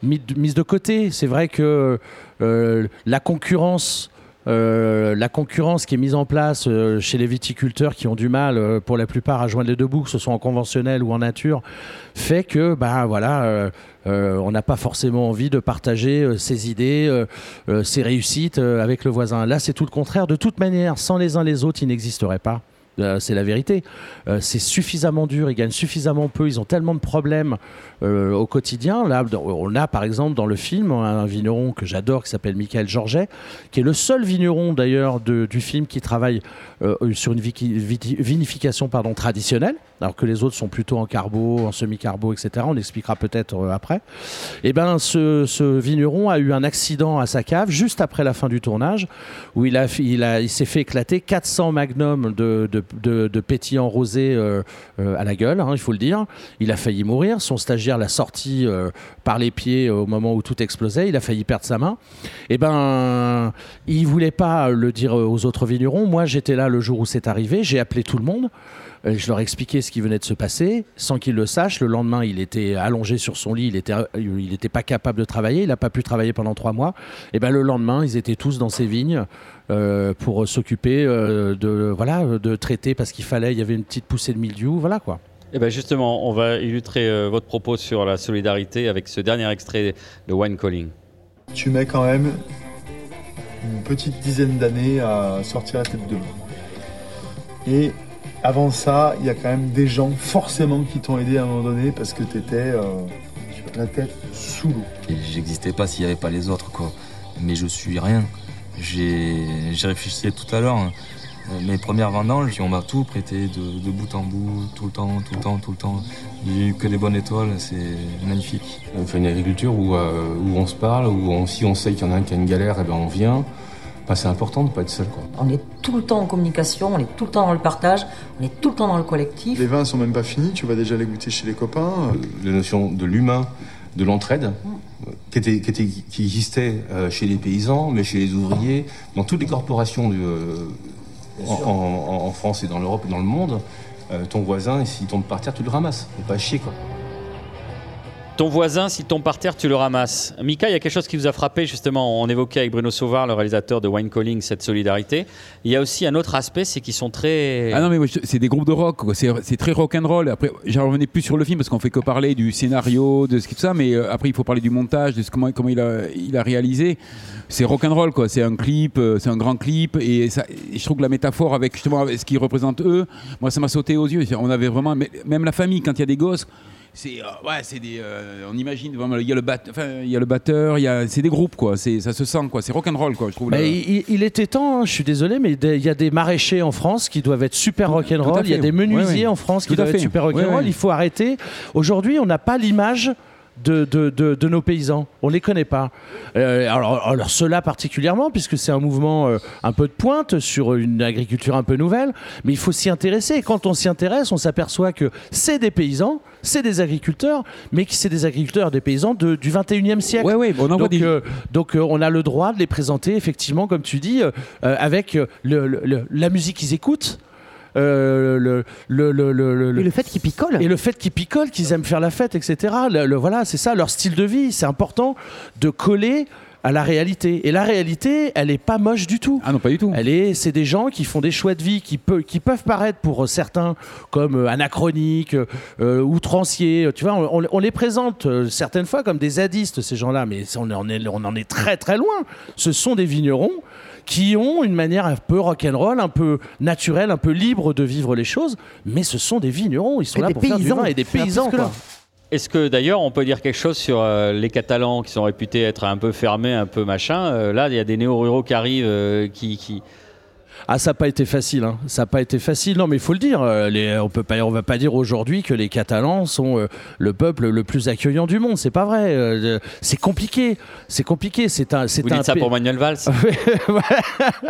mise de côté. C'est vrai que euh, la concurrence. euh, la concurrence qui est mise en place euh, chez les viticulteurs qui ont du mal pour la plupart à joindre les deux bouts, que ce soit en conventionnel ou en nature, fait que bah voilà, on n'a pas forcément envie de partager ses idées, ses réussites avec le voisin. Là, c'est tout le contraire. De toute manière, sans les uns les autres, ils n'existeraient pas. Euh, c'est la vérité. Euh, c'est suffisamment dur, ils gagnent suffisamment peu, ils ont tellement de problèmes euh, au quotidien. Là, on a par exemple dans le film un vigneron que j'adore qui s'appelle Michael Georget, qui est le seul vigneron d'ailleurs du film qui travaille sur une vinification pardon, traditionnelle, alors que les autres sont plutôt en carbo, en semi-carbo, etc. On expliquera peut-être euh, après. Et ben, ce, vigneron a eu un accident à sa cave juste après la fin du tournage, où il, a, il, a, il s'est fait éclater 400 magnums de, de, de, de pétillant rosé euh, euh, à la gueule, hein, il faut le dire. Il a failli mourir. Son stagiaire l'a sorti par les pieds au moment où tout explosait. Il a failli perdre sa main. Et ben, il voulait pas le dire aux autres vignerons. Moi, j'étais là le jour où c'est arrivé. J'ai appelé tout le monde. Euh, Je leur ai expliqué ce qui venait de se passer, sans qu'ils le sachent. Le lendemain, il était allongé sur son lit, il était, il n'était pas capable de travailler, il n'a pas pu travailler pendant trois mois. Et ben le lendemain, ils étaient tous dans ces vignes euh, pour s'occuper euh, de voilà de traiter parce qu'il fallait, il y avait une petite poussée de mildiou, voilà quoi. Eh ben justement, on va illustrer euh, votre propos sur la solidarité avec ce dernier extrait de Wine Calling. Tu mets quand même une petite dizaine d'années à sortir la tête de l'eau. Et avant ça, il y a quand même des gens forcément qui t'ont aidé à un moment donné parce que tu étais la tête sous l'eau. Et J'existais pas s'il n'y avait pas les autres, quoi. Mais je suis rien. J'ai réfléchi tout à l'heure. hein. Euh, Mes premières vendanges, on m'a tout prêté de, de bout en bout, tout le temps, tout le temps, tout le temps. J'ai eu que des bonnes étoiles, c'est magnifique. On fait une agriculture où, euh, où on se parle, où on- si on sait qu'il y en a un qui a une galère, eh ben on vient. Enfin, c'est important de ne pas être seul. Quoi. On est tout le temps en communication, on est tout le temps dans le partage, on est tout le temps dans le collectif. Les vins sont même pas finis, tu vas déjà les goûter chez les copains. La notion de l'humain, de l'entraide, euh, qui, était, qui, était- qui existait euh, chez les paysans, mais chez les ouvriers, dans toutes les corporations du, en, en- en France et dans l'Europe et dans le monde. euh, ton voisin, s'il tombe par terre, tu le ramasses. Faut pas chier, quoi. Ton voisin, s'il tombe par terre, tu le ramasses. Mika, il y a quelque chose qui vous a frappé, justement. On évoquait avec Bruno Sauvard, le réalisateur de Wine Calling, cette solidarité. Il y a aussi un autre aspect, c'est qu'ils sont très. Ah non, mais je- c'est des groupes de rock, c'est très rock roll. Après, j'en revenais plus sur le film parce qu'on fait que parler du scénario, de ce qui tout ça, mais euh, après il faut parler du montage, de ce, comment, il, a, réalisé. C'est rock roll, quoi. C'est un clip, euh, c'est un grand clip, et, et je trouve que la métaphore avec justement ce qu'ils représentent eux, moi ça m'a sauté aux yeux. On avait vraiment, même la famille, quand il y a des gosses. C'est euh, ouais, c'est des. euh, on imagine. Il y a le bat, enfin, il y a le batteur, il y a, c'est des groupes quoi. C'est, ça se sent quoi. C'est rock and roll quoi. Je trouve. Mais il, il était temps, hein, je suis désolé, mais il y a des maraîchers en France qui doivent être super tout rock'n'roll. à Il y a des menuisiers Ouais, ouais. en France qui doivent être super rock'n'roll. Ouais, ouais. Il faut arrêter. Aujourd'hui, on n'a pas l'image. De, de, de- de nos paysans. On les connaît pas. Euh, alors, alors ceux-là particulièrement, puisque c'est un mouvement euh, un peu de pointe sur une agriculture un peu nouvelle, mais il faut s'y intéresser. Et quand on s'y intéresse, on s'aperçoit que c'est des paysans, c'est des agriculteurs, mais que c'est des agriculteurs, des paysans de- du 21e siècle. Ouais, ouais, on donc, des- euh, donc euh, on a le droit de les présenter effectivement, comme tu dis, euh, avec le- la musique qu'ils écoutent. Euh, le, le, le, le, le- Et le fait qu'ils picolent. et le fait qu'ils picolent, qu'ils aiment faire la fête, etc. Le, le- voilà, c'est ça, leur style de vie. C'est important de coller à la réalité. Et la réalité, elle est pas moche du tout. Ah non, pas du tout. Elle est, c'est des gens qui font des choix de vie qui, peut, qui peuvent paraître pour certains comme euh, anachroniques, euh, outranciers. Tu vois, on, on les présente euh, certaines fois comme des zadistes, ces gens-là, mais on en, est, on en est très très loin. Ce sont des vignerons qui ont une manière un peu rock'n'roll, un peu naturelle, un peu libre de vivre les choses, mais ce sont des vignerons. Ils sont Et là des pour faire du paysans. vin et des paysans. quoi. Est-ce que d'ailleurs on peut dire quelque chose sur euh, les Catalans qui sont réputés être un peu fermés, un peu machin? Euh, Là, il y a des néo-ruraux qui arrivent, euh, qui, qui- Ah, ça n'a pas été facile. hein. Ça n'a pas été facile. Non, mais il faut le dire. euh, les, on peut pas, on va pas dire aujourd'hui que les Catalans sont euh, le peuple le plus accueillant du monde. C'est pas vrai. euh, c'est compliqué. C'est compliqué. C'est un. C'est Vous un dites ça pour Manuel Valls <laughs> <laughs>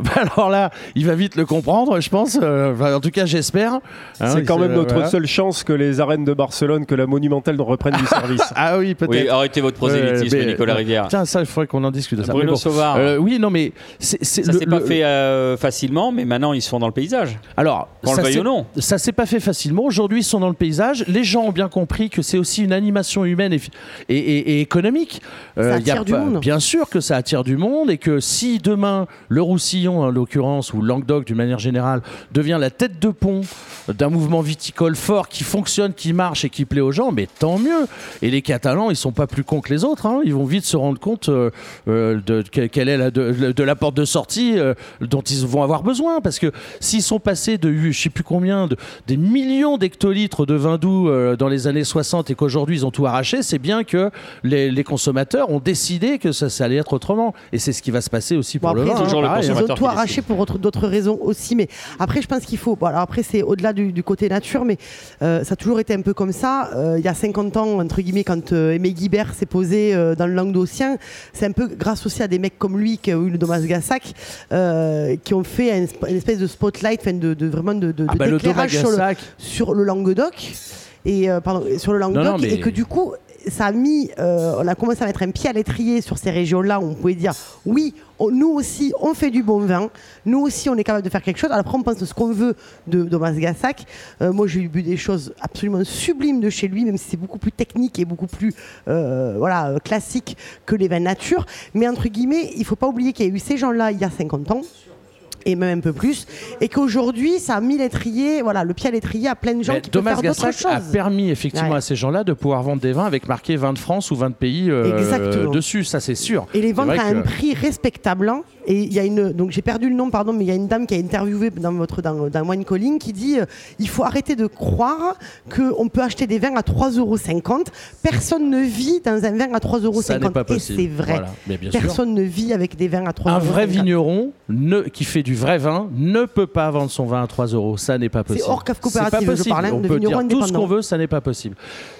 Bah alors là, il va vite le comprendre, je pense. Enfin, en tout cas, j'espère. Hein, C'est quand même notre voilà. seule chance que les arènes de Barcelone, que la Monumentale reprenne du <laughs> service. Ah oui, peut-être. Oui, arrêtez votre prosélytisme, Euh, mais- Nicolas Rivière. Tiens, ça, il faudrait qu'on en discute de ça. Bruno bon. Sauvard. Euh, oui, non, mais c'est, c'est Ça le- s'est pas le- fait euh, facilement, mais maintenant ils se font dans le paysage. Alors, le ça veuille s'est- ou non. Ça s'est pas fait facilement. Aujourd'hui, ils sont dans le paysage. Les gens ont bien compris que c'est aussi une animation humaine et, et- et- et économique. Euh, Ça il y a attire du monde. Bien sûr que ça attire du monde et que si demain le Roussillon, en l'occurrence, ou le Languedoc d'une manière générale, devient la tête de pont d'un mouvement viticole fort qui fonctionne, qui marche et qui plaît aux gens, mais tant mieux. Et les Catalans, ils sont pas plus cons que les autres. hein. Ils vont vite se rendre compte euh, euh, de que- quelle est la, de, de la porte de sortie euh, dont ils vont avoir besoin. Parce que s'ils sont passés de, je sais plus combien, de, des millions d'hectolitres de vin doux euh, dans les années 60 et qu'aujourd'hui ils ont tout arraché, c'est bien que les, les consommateurs ont décidé que ça, ça allait être autrement. Et c'est ce qui va se passer aussi Bon, pour le après, vin. ils ont- hein, Toujours le pareil, hein. Ils ont tout arraché pour autre- d'autres raisons aussi. Mais après, je pense qu'il faut. Bon, alors après, c'est au-delà du, du côté nature, mais euh, ça a toujours été un peu comme ça. Euh, il y a 50 ans, entre guillemets, quand euh, Aimé Guibert s'est posé euh, dans le Languedocien, c'est un peu grâce aussi à des mecs comme lui, qui a eu le Domas Gassac, euh, qui ont fait un une espèce de spotlight, enfin, de, de- vraiment de, de, Ah de bah, le d'éclairage sur, le, sur le Languedoc. Et euh, pardon, sur le Languedoc, non, mais- et que du coup, ça a mis, euh, on a commencé à mettre un pied à l'étrier sur ces régions-là où on pouvait dire oui, nous aussi, on fait du bon vin, nous aussi, on est capable de faire quelque chose. Alors après, on pense ce qu'on veut de Gassac. Euh, moi, j'ai bu des choses absolument sublimes de chez lui, même si c'est beaucoup plus technique et beaucoup plus euh, voilà, classique que les vins nature. Mais entre guillemets, il faut pas oublier qu'il y a eu ces gens-là il y a 50 ans et même un peu plus, et qu'aujourd'hui, ça a mis l'étrier, voilà, le pied à l'étrier à plein de gens Mais qui peuvent Thomas faire d'autres Gassac a choses. permis effectivement Ouais. à ces gens-là de pouvoir vendre des vins avec marqué vin de France ou vin de pays euh, dessus, ça c'est sûr. Et les vendre à un prix respectable. hein. Et il y a une, donc j'ai perdu le nom, pardon, mais il y a une dame qui a interviewé dans votre dans, dans Wine Calling qui dit euh, il faut arrêter de croire qu'on peut acheter des vins à 3,50 euros. Personne ne vit dans un vin à 3,50 euros. Et c'est vrai. Voilà. Mais bien sûr. Personne ne vit avec des vins à 3,50 Un vrai vigneron ne, qui fait du vrai vin ne peut pas vendre son vin à 3 euros. Ça n'est pas possible. hors CAF C'est pas coopérative, je parle, On de peut dire tout ce qu'on veut, ça n'est pas possible.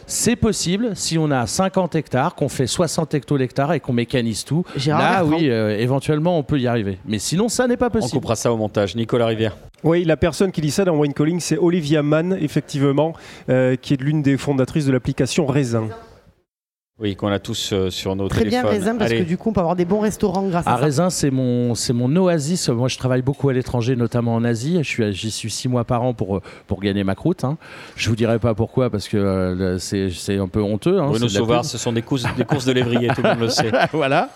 C'est possible si on a 50 hectares, qu'on fait 60 hectolhectares et qu'on mécanise tout. Gérard Là, oui, euh, éventuellement, on peut y arriver. Mais sinon, ça n'est pas On possible. coupera ça au montage. Nicolas Rivière. Oui, la personne qui dit ça dans Wine Calling, c'est Olivia Mann, effectivement, euh, qui est l'une des fondatrices de l'application Raisin. Oui, qu'on a tous euh, sur nos Très bien téléphones. raisin parce Allez. que du coup on peut avoir des bons restaurants grâce à, À ça. Raisin, c'est mon, c'est mon oasis. Moi, je travaille beaucoup à l'étranger, notamment en Asie. Je suis, j'y suis six mois par an pour, pour gagner ma croûte. Hein. Je vous dirai pas pourquoi, parce que euh, c'est, c'est un peu honteux. Hein, Bruno c'est de la Sauvard, pub. ce sont des courses, des courses de lévrier, tout le monde le sait. <laughs> voilà.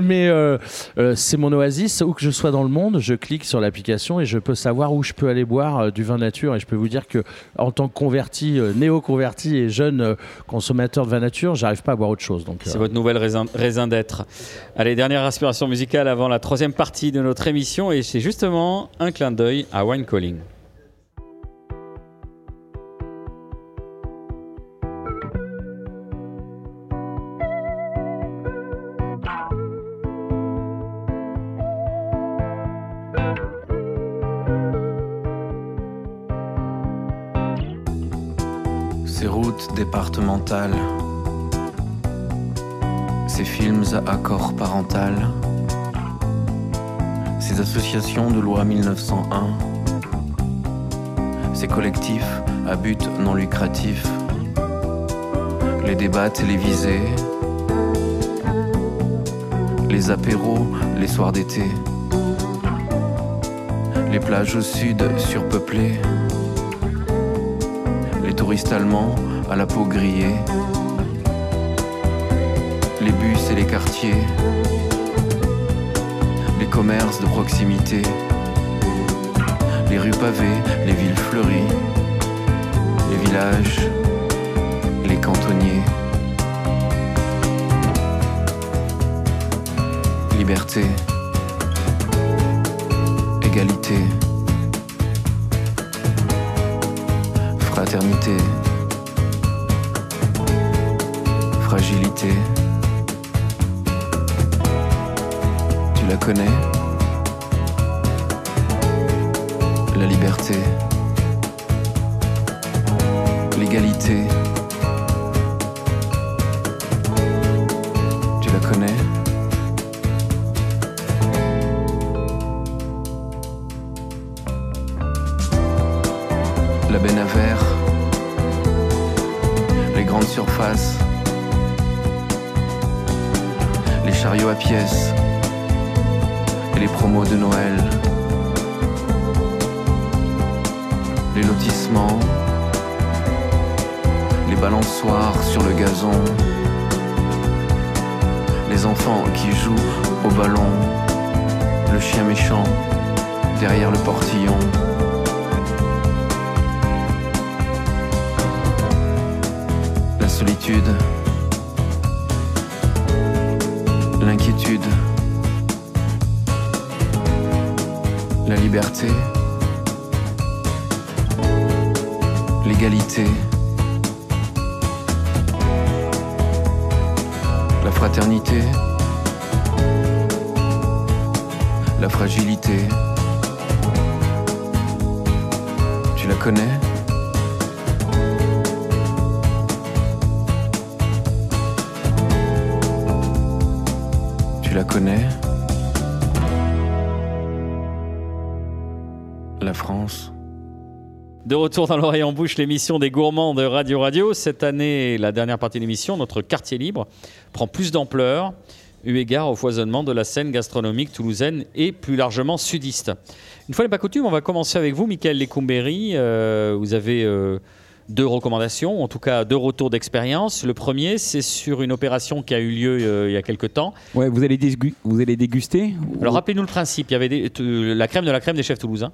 Mais euh, euh, c'est mon oasis. Où que je sois dans le monde, je clique sur l'application et je peux savoir où je peux aller boire euh, du vin nature. Et je peux vous dire que, en tant que converti, euh, néo-converti et jeune euh, consommateur de vin nature, j'arrive pas à boire autre chose. Donc, C'est euh, votre nouvelle raisin, raisin d'être. Allez, dernière inspiration musicale avant la troisième partie de notre émission et c'est justement un clin d'œil à Wine Calling. Ces routes départementales, ces films à accord parental, ces associations de loi 1901, ces collectifs à but non lucratif, les débats télévisés, les apéros les soirs d'été, les plages au sud surpeuplées les touristes allemands à la peau grillée, les quartiers, les commerces de proximité, les rues pavées, les villes fleuries, les villages, les cantonniers. Liberté, égalité. Fraternité, fragilité. Tu la connais. La liberté, l'égalité. Tu la connais. La verre, les grandes surfaces, les chariots à pièces et les promos de Noël, les lotissements, les balançoires sur le gazon, les enfants qui jouent au ballon, le chien méchant derrière le portillon. la solitude, l'inquiétude, la liberté, l'égalité, la fraternité, la fragilité. Tu la connais? Tu la connais? France De retour dans l'oreille en bouche, l'émission des gourmands de Radio Radio. Cette année, la dernière partie de l'émission, notre quartier libre prend plus d'ampleur eu égard au foisonnement de la scène gastronomique toulousaine et plus largement sudiste. Une fois n'est pas coutume, on va commencer avec vous, Michael Lecoumberry. Euh, vous avez euh, deux recommandations, en tout cas deux retours d'expérience. Le premier, c'est sur une opération qui a eu lieu euh, il y a quelques temps. Ouais, vous allez, désgu- vous allez déguster Alors rappelez-nous le principe, il y avait des- la crème de la crème des chefs toulousains.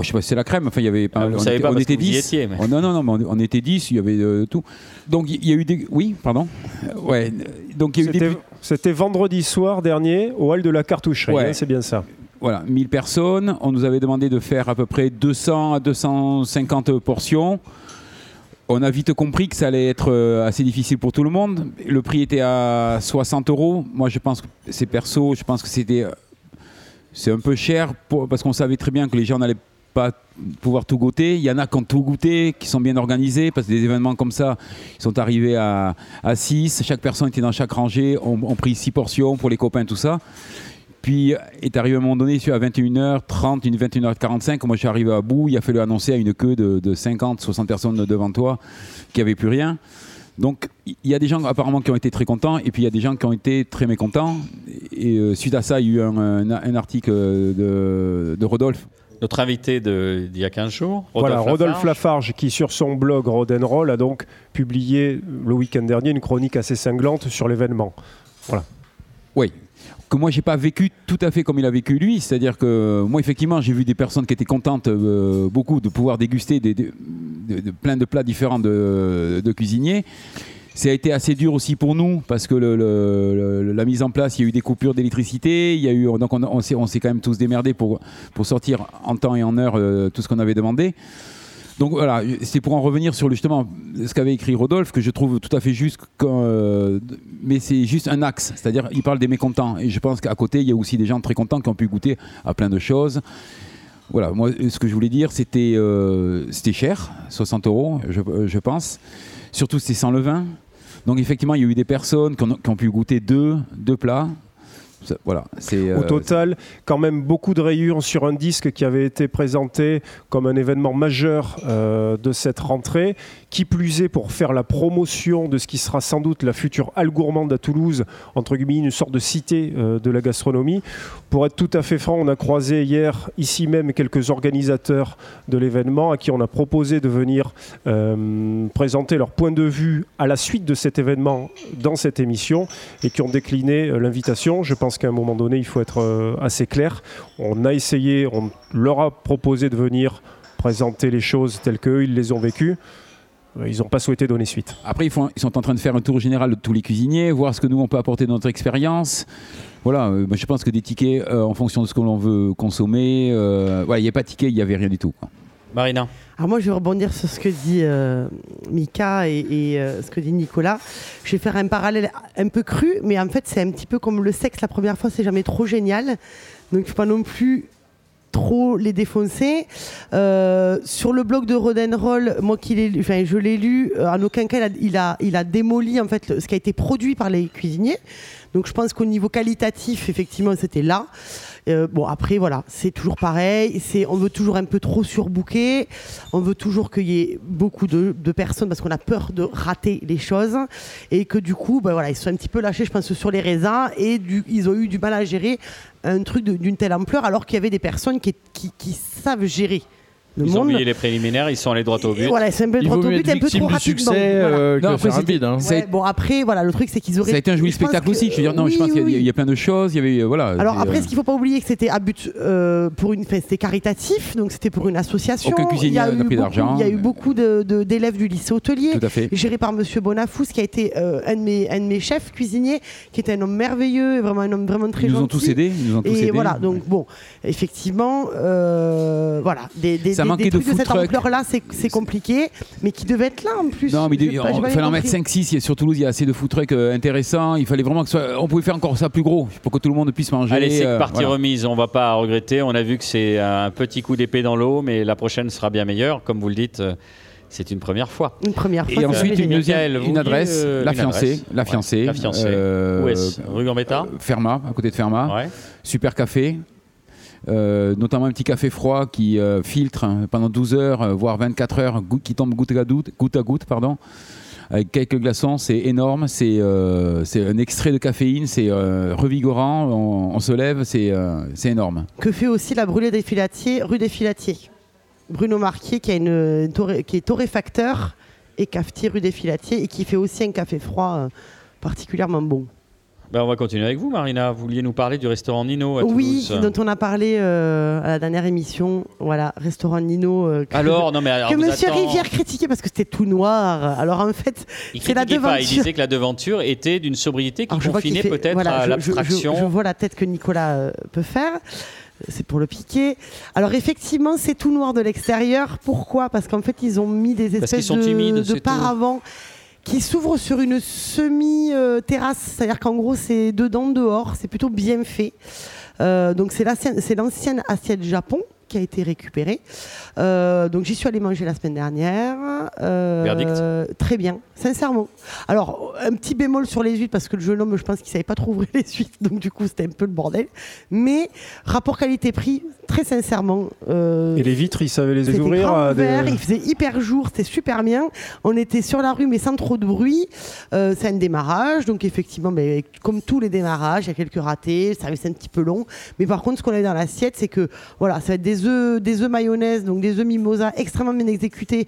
Je sais pas si c'est la crème. Enfin, il y avait pas. Ah, vous on savez était, pas on parce était que vous y 10. étiez, mais- Oh, non, non, non, mais on, on était 10, il y avait euh, tout. Donc, il y a eu des. Oui, pardon. Euh, Ouais. Donc, il y a eu des. C'était- vendredi soir dernier au hall de la cartoucherie, Ouais. c'est bien ça. Voilà, 1000 personnes. On nous avait demandé de faire à peu près 200 à 250 portions. On a vite compris que ça allait être euh, assez difficile pour tout le monde. Le prix était à 60 euros. Moi, je pense que c'est perso. Je pense que c'était c'est un peu cher pour- parce qu'on savait très bien que les gens n'allaient pouvoir tout goûter. Il y en a qui ont tout goûté, qui sont bien organisés, parce que des événements comme ça, ils sont arrivés à, à 6. Chaque personne était dans chaque rangée. On, on pris 6 portions pour les copains, tout ça. Puis est arrivé à un moment donné, à 21h30, une 21h45, moi je suis arrivé à bout, il a fallu annoncer à une queue de, de 50, 60 personnes devant toi qui n'avaient plus rien. Donc il y a des gens apparemment qui ont été très contents et puis il y a des gens qui ont été très mécontents. Et euh, suite à ça, il y a eu un, article de Rodolphe. Notre invité d'il y a 15 jours, Voilà, Rodolphe Lafarge. Lafarge, qui sur son blog Rodenroll a donc publié le week-end dernier une chronique assez cinglante sur l'événement. Voilà. Oui. Que moi, j'ai pas vécu tout à fait comme il a vécu lui. C'est-à-dire que moi, effectivement, j'ai vu des personnes qui étaient contentes euh, beaucoup de pouvoir déguster des, des- de- de- plein de plats différents de, de cuisiniers. Ça a été assez dur aussi pour nous parce que la mise en place, il y a eu des coupures d'électricité. Il y a eu donc on, s'est quand même tous démerdés pour pour sortir en temps et en heure euh, tout ce qu'on avait demandé. Donc voilà, c'est pour en revenir sur justement ce qu'avait écrit Rodolphe, que je trouve tout à fait juste, euh, mais c'est juste un axe, c'est-à-dire il parle des mécontents, et je pense qu'à côté, il y a aussi des gens très contents qui ont pu goûter à plein de choses. Voilà, moi ce que je voulais dire, c'était euh, cher, 60 euros, je, je pense. Surtout c'est sans levain. Donc effectivement, il y a eu des personnes qui ont, pu goûter deux plats. Voilà, Au euh, total, quand même beaucoup de rayures sur un disque qui avait été présenté comme un événement majeur euh, de cette rentrée. Qui plus est, pour faire la promotion de ce qui sera sans doute la future Halle Gourmande à Toulouse, entre guillemets, une sorte de cité euh, de la gastronomie. Pour être tout à fait franc, on a croisé hier, ici même, quelques organisateurs de l'événement à qui on a proposé de venir euh, présenter leur point de vue à la suite de cet événement dans cette émission et qui ont décliné l'invitation. Je pense qu'à un moment donné, il faut être euh, assez clair. On a essayé, on leur a proposé de venir présenter les choses telles qu'eux, ils les ont vécues. Euh, Ils n'ont pas souhaité donner suite. Après, ils, sont en train de faire un tour général de tous les cuisiniers, voir ce que nous, on peut apporter de notre expérience. Voilà, euh, je pense que des tickets en fonction de ce que l'on veut consommer. il n'y a pas de ticket, il n'y avait rien du tout. Marina. Alors moi, je vais rebondir sur ce que dit euh, Mika et, euh, ce que dit Nicolas. Je vais faire un parallèle un peu cru, mais en fait, c'est un petit peu comme le sexe. La première fois, c'est jamais trop génial. Donc, il ne faut pas non plus trop les défoncer. Euh, sur le blog de Rodenroll, moi qui je l'ai lu, en aucun cas il a, il démoli en fait ce qui a été produit par les cuisiniers. Donc je pense qu'au niveau qualitatif, effectivement, c'était là. Euh, bon après voilà, c'est toujours pareil. C'est on veut toujours un peu trop surbooker. On veut toujours qu'il y ait beaucoup de, personnes parce qu'on a peur de rater les choses et que du coup, ben voilà, ils sont un petit peu lâchés, je pense, sur les raisins et du, ils ont eu du mal à gérer un truc d'une telle ampleur alors qu'il y avait des personnes qui savent gérer le Ils ont monde. oublié les préliminaires, ils sont allés droit au but. Et voilà, c'est un peu Il droit vaut au mieux but, un peu trop rapidement. succès Voilà. euh, que Non, de après, bide. hein. Ouais, bon après voilà le truc c'est qu'ils auraient Ça a été un joli spectacle que- aussi. Je veux dire, non, je Oui, pense qu'il y a- oui, il y, a plein de choses. Il y avait, euh, voilà. Alors après, euh, ce qu'il faut pas oublier, que c'était à but euh, pour une, enfin, c'était caritatif, donc c'était pour une association. Aucun cuisinier Il y a n'a eu pris beaucoup- d'argent. Il y a eu beaucoup d'élèves du lycée hôtelier, Tout à fait. géré par Monsieur Bonafous, qui a été un, de mes, un de mes chefs cuisiniers, qui était un homme merveilleux, et vraiment un homme vraiment très Ils nous gentil. ont tous aidés. Ils nous ont tous Et aidés. voilà, donc bon, effectivement, voilà, des, des- de de, cette ampleur-là, c'est compliqué, mais qui devaient être là en plus. Non, mais J'ai il fallait en mettre 5-6. Il y a- Sur Toulouse, il y a assez de food trucks euh, intéressants. Il fallait vraiment que soit- On pouvait faire encore ça plus gros pour que tout le monde puisse manger. Allez, c'est euh, partie voilà. remise, on va pas regretter. On a vu que c'est un petit coup d'épée dans l'eau, mais la prochaine sera bien meilleure. Comme vous le dites, euh, c'est une première fois. Une première fois. Et ensuite, une, deuxième, une adresse, euh, la une fiancée. adresse. La Ouais, fiancée. la fiancée. euh, Où est-ce? Rue Gambetta? Fermat, à côté de Fermat. Ouais. Super café. Euh, notamment un petit café froid qui euh, filtre hein, pendant 12 heures, euh, voire 24 heures, qui tombe goutte à goutte, pardon, avec quelques glaçons. C'est énorme. C'est un extrait de caféine. C'est revigorant. On, se lève. C'est énorme. que fait aussi la brûlée des filatiers, rue des filatiers? Bruno Marquier, qui, a une, qui est torréfacteur et cafetier rue des filatiers, et qui fait aussi un café froid particulièrement bon. Ben, on va continuer avec vous, Marina. Vous vouliez nous parler du restaurant Nino à Oui, Toulouse. dont on a parlé euh, à la dernière émission. Voilà, restaurant Nino. euh, que- Alors, non, mais alors, que Monsieur attend- Rivière critiquait parce que c'était tout noir. Alors en fait, Il c'est la critiquait pas, il disait que la devanture était d'une sobriété qui Alors, confinait peut-être voilà, à je- je- je- l'abstraction. Je, vois la tête que Nicolas euh, peut faire. C'est pour le piquer. Alors effectivement, c'est tout noir de l'extérieur. Pourquoi? Parce qu'en fait, ils ont mis des Parce espèces sont de, timides, de tout. Qui s'ouvrent sur une semi-terrasse. C'est-à-dire qu'en gros, c'est dedans, dehors. C'est plutôt bien fait. Euh, donc c'est l'ancienne assiette Japon qui a été récupéré. Euh, donc j'y suis allée manger la semaine dernière. Euh, Verdict? Très bien, sincèrement. Alors, un petit bémol sur les huîtres, parce que le jeune homme, je pense qu'il savait pas trop ouvrir <laughs> les huîtres, donc du coup, c'était un peu le bordel. Mais rapport qualité-prix, très sincèrement. euh, Et les vitres, ils savaient les ouvrir à des- il faisait hyper jour, c'était super bien. On était sur la rue mais sans trop de bruit. C'est un démarrage, donc effectivement, mais comme tous les démarrages, il y a quelques ratés, le service est un petit peu long. Mais par contre, ce qu'on a dans l'assiette, c'est que voilà, ça va être des œufs, des œufs mayonnaise, donc des œufs mimosa extrêmement bien exécutés.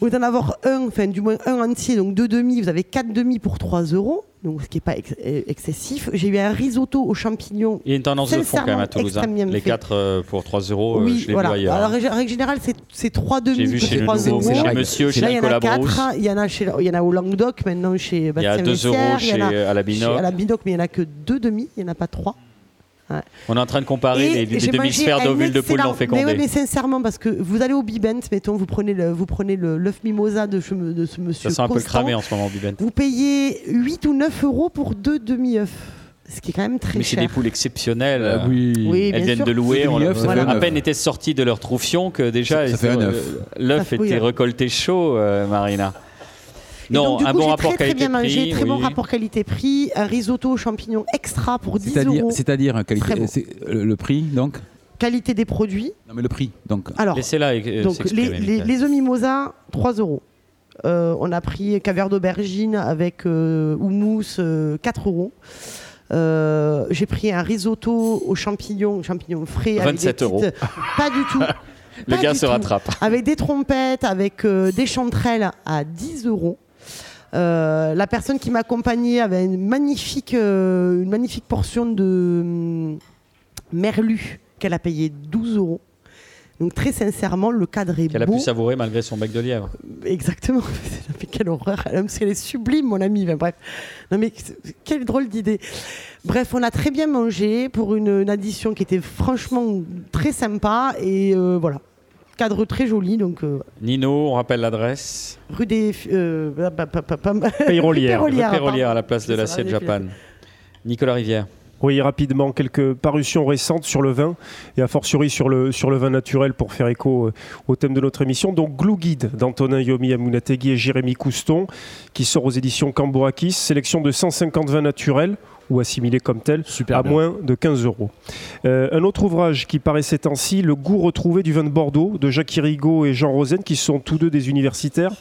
Au lieu d'en avoir un, enfin du moins un entier, donc deux demi, vous avez quatre demi pour 3 euros, donc ce qui n'est pas ex- euh, excessif. J'ai eu un risotto aux champignons. Il y a une tendance de fond quand même à Toulouse. hein. Les fait. 4 pour 3 euros, euh, Oui, je les voilà. ailleurs. Alors, en règle générale, c'est- c'est 3 demi vu pour chez le 3 nouveau, euros. chez Monsieur, chez Là, il y en Nicolas a 4. Brousse. Il y en a, chez, il y en a au Languedoc, maintenant chez Il y a Bastien 2 euros chez- à la Binoc. chez- à la Binoc, mais il n'y en a que 2 demi, il n'y en a pas 3. On est en train de comparer Et les, demi-sphères d'ovules de poule non Mais, fécondées. ouais, mais sincèrement, parce que vous allez au Bibent, mettons, vous prenez le, vous prenez le l'œuf mimosa de, ce- de ce monsieur. Ça sent un peu cramé en ce moment, Bibent. Vous payez 8 ou 9 euros pour deux demi-œufs. Ce qui est quand même très Mais c'est cher. des poules exceptionnelles. Euh, oui. Oui, Elles bien viennent sûr. de louer. On- ça voilà. à peine étaient sorties de leur troufion que déjà Ça- ça fait un elles- œuf. l'œuf Ça- était ouais. récolté chaud, euh, Marina. Non, donc, du un coup, bon rapport très, très bien mangé, qualité-prix. très bon rapport qualité-prix, un risotto aux champignons extra pour 10 C'est-à-dire, euros. c'est-à-dire hein, c'est- le, le prix, donc Qualité des produits. Non, mais le prix, donc. Alors, Laissez-la euh, donc les, les, œufs mimosa, 3 euros. Euh, on a pris caviar d'aubergine avec euh, houmous, euh, 4 euros. Euh, J'ai pris un risotto aux champignons, champignons frais. avec des 27 euros. petites- Pas du tout. <laughs> Le gars se tout. rattrape. Avec des trompettes, avec euh, des chanterelles à 10 euros. Euh, la personne qui m'accompagnait avait une magnifique, euh, une magnifique portion de hum, merlu qu'elle a payé 12 euros. Donc très sincèrement, le cadre est Qu'elle a beau. pu savourer malgré son bec de lièvre. Exactement. <laughs> mais quelle horreur. Parce qu'elle est sublime, mon ami. Enfin, bref. Non, mais quelle drôle d'idée. Bref, on a très bien mangé pour une, une addition qui était franchement très sympa. Et euh, voilà. Cadre très joli. Donc, euh, Nino, on rappelle l'adresse. rue des. euh, bah, bah, bah, bah, bah, Pérolière. Pérolière, à la place de l'assiette Japan. Nicolas Rivière. Oui, rapidement, quelques parutions récentes sur le vin et a fortiori sur le, sur le vin naturel pour faire écho euh, au thème de notre émission. Donc, Glue Guide d'Antonin Yomi Amunategui et Jérémy Couston qui sort aux éditions Cambourakis. Sélection de 150 vins naturels ou assimilés comme Super à bien. moins de 15 euros. Euh, un autre ouvrage qui paraît ces temps-ci, Le goût retrouvé du vin de Bordeaux de Jacques Irigo et Jean Rosen qui sont tous deux des universitaires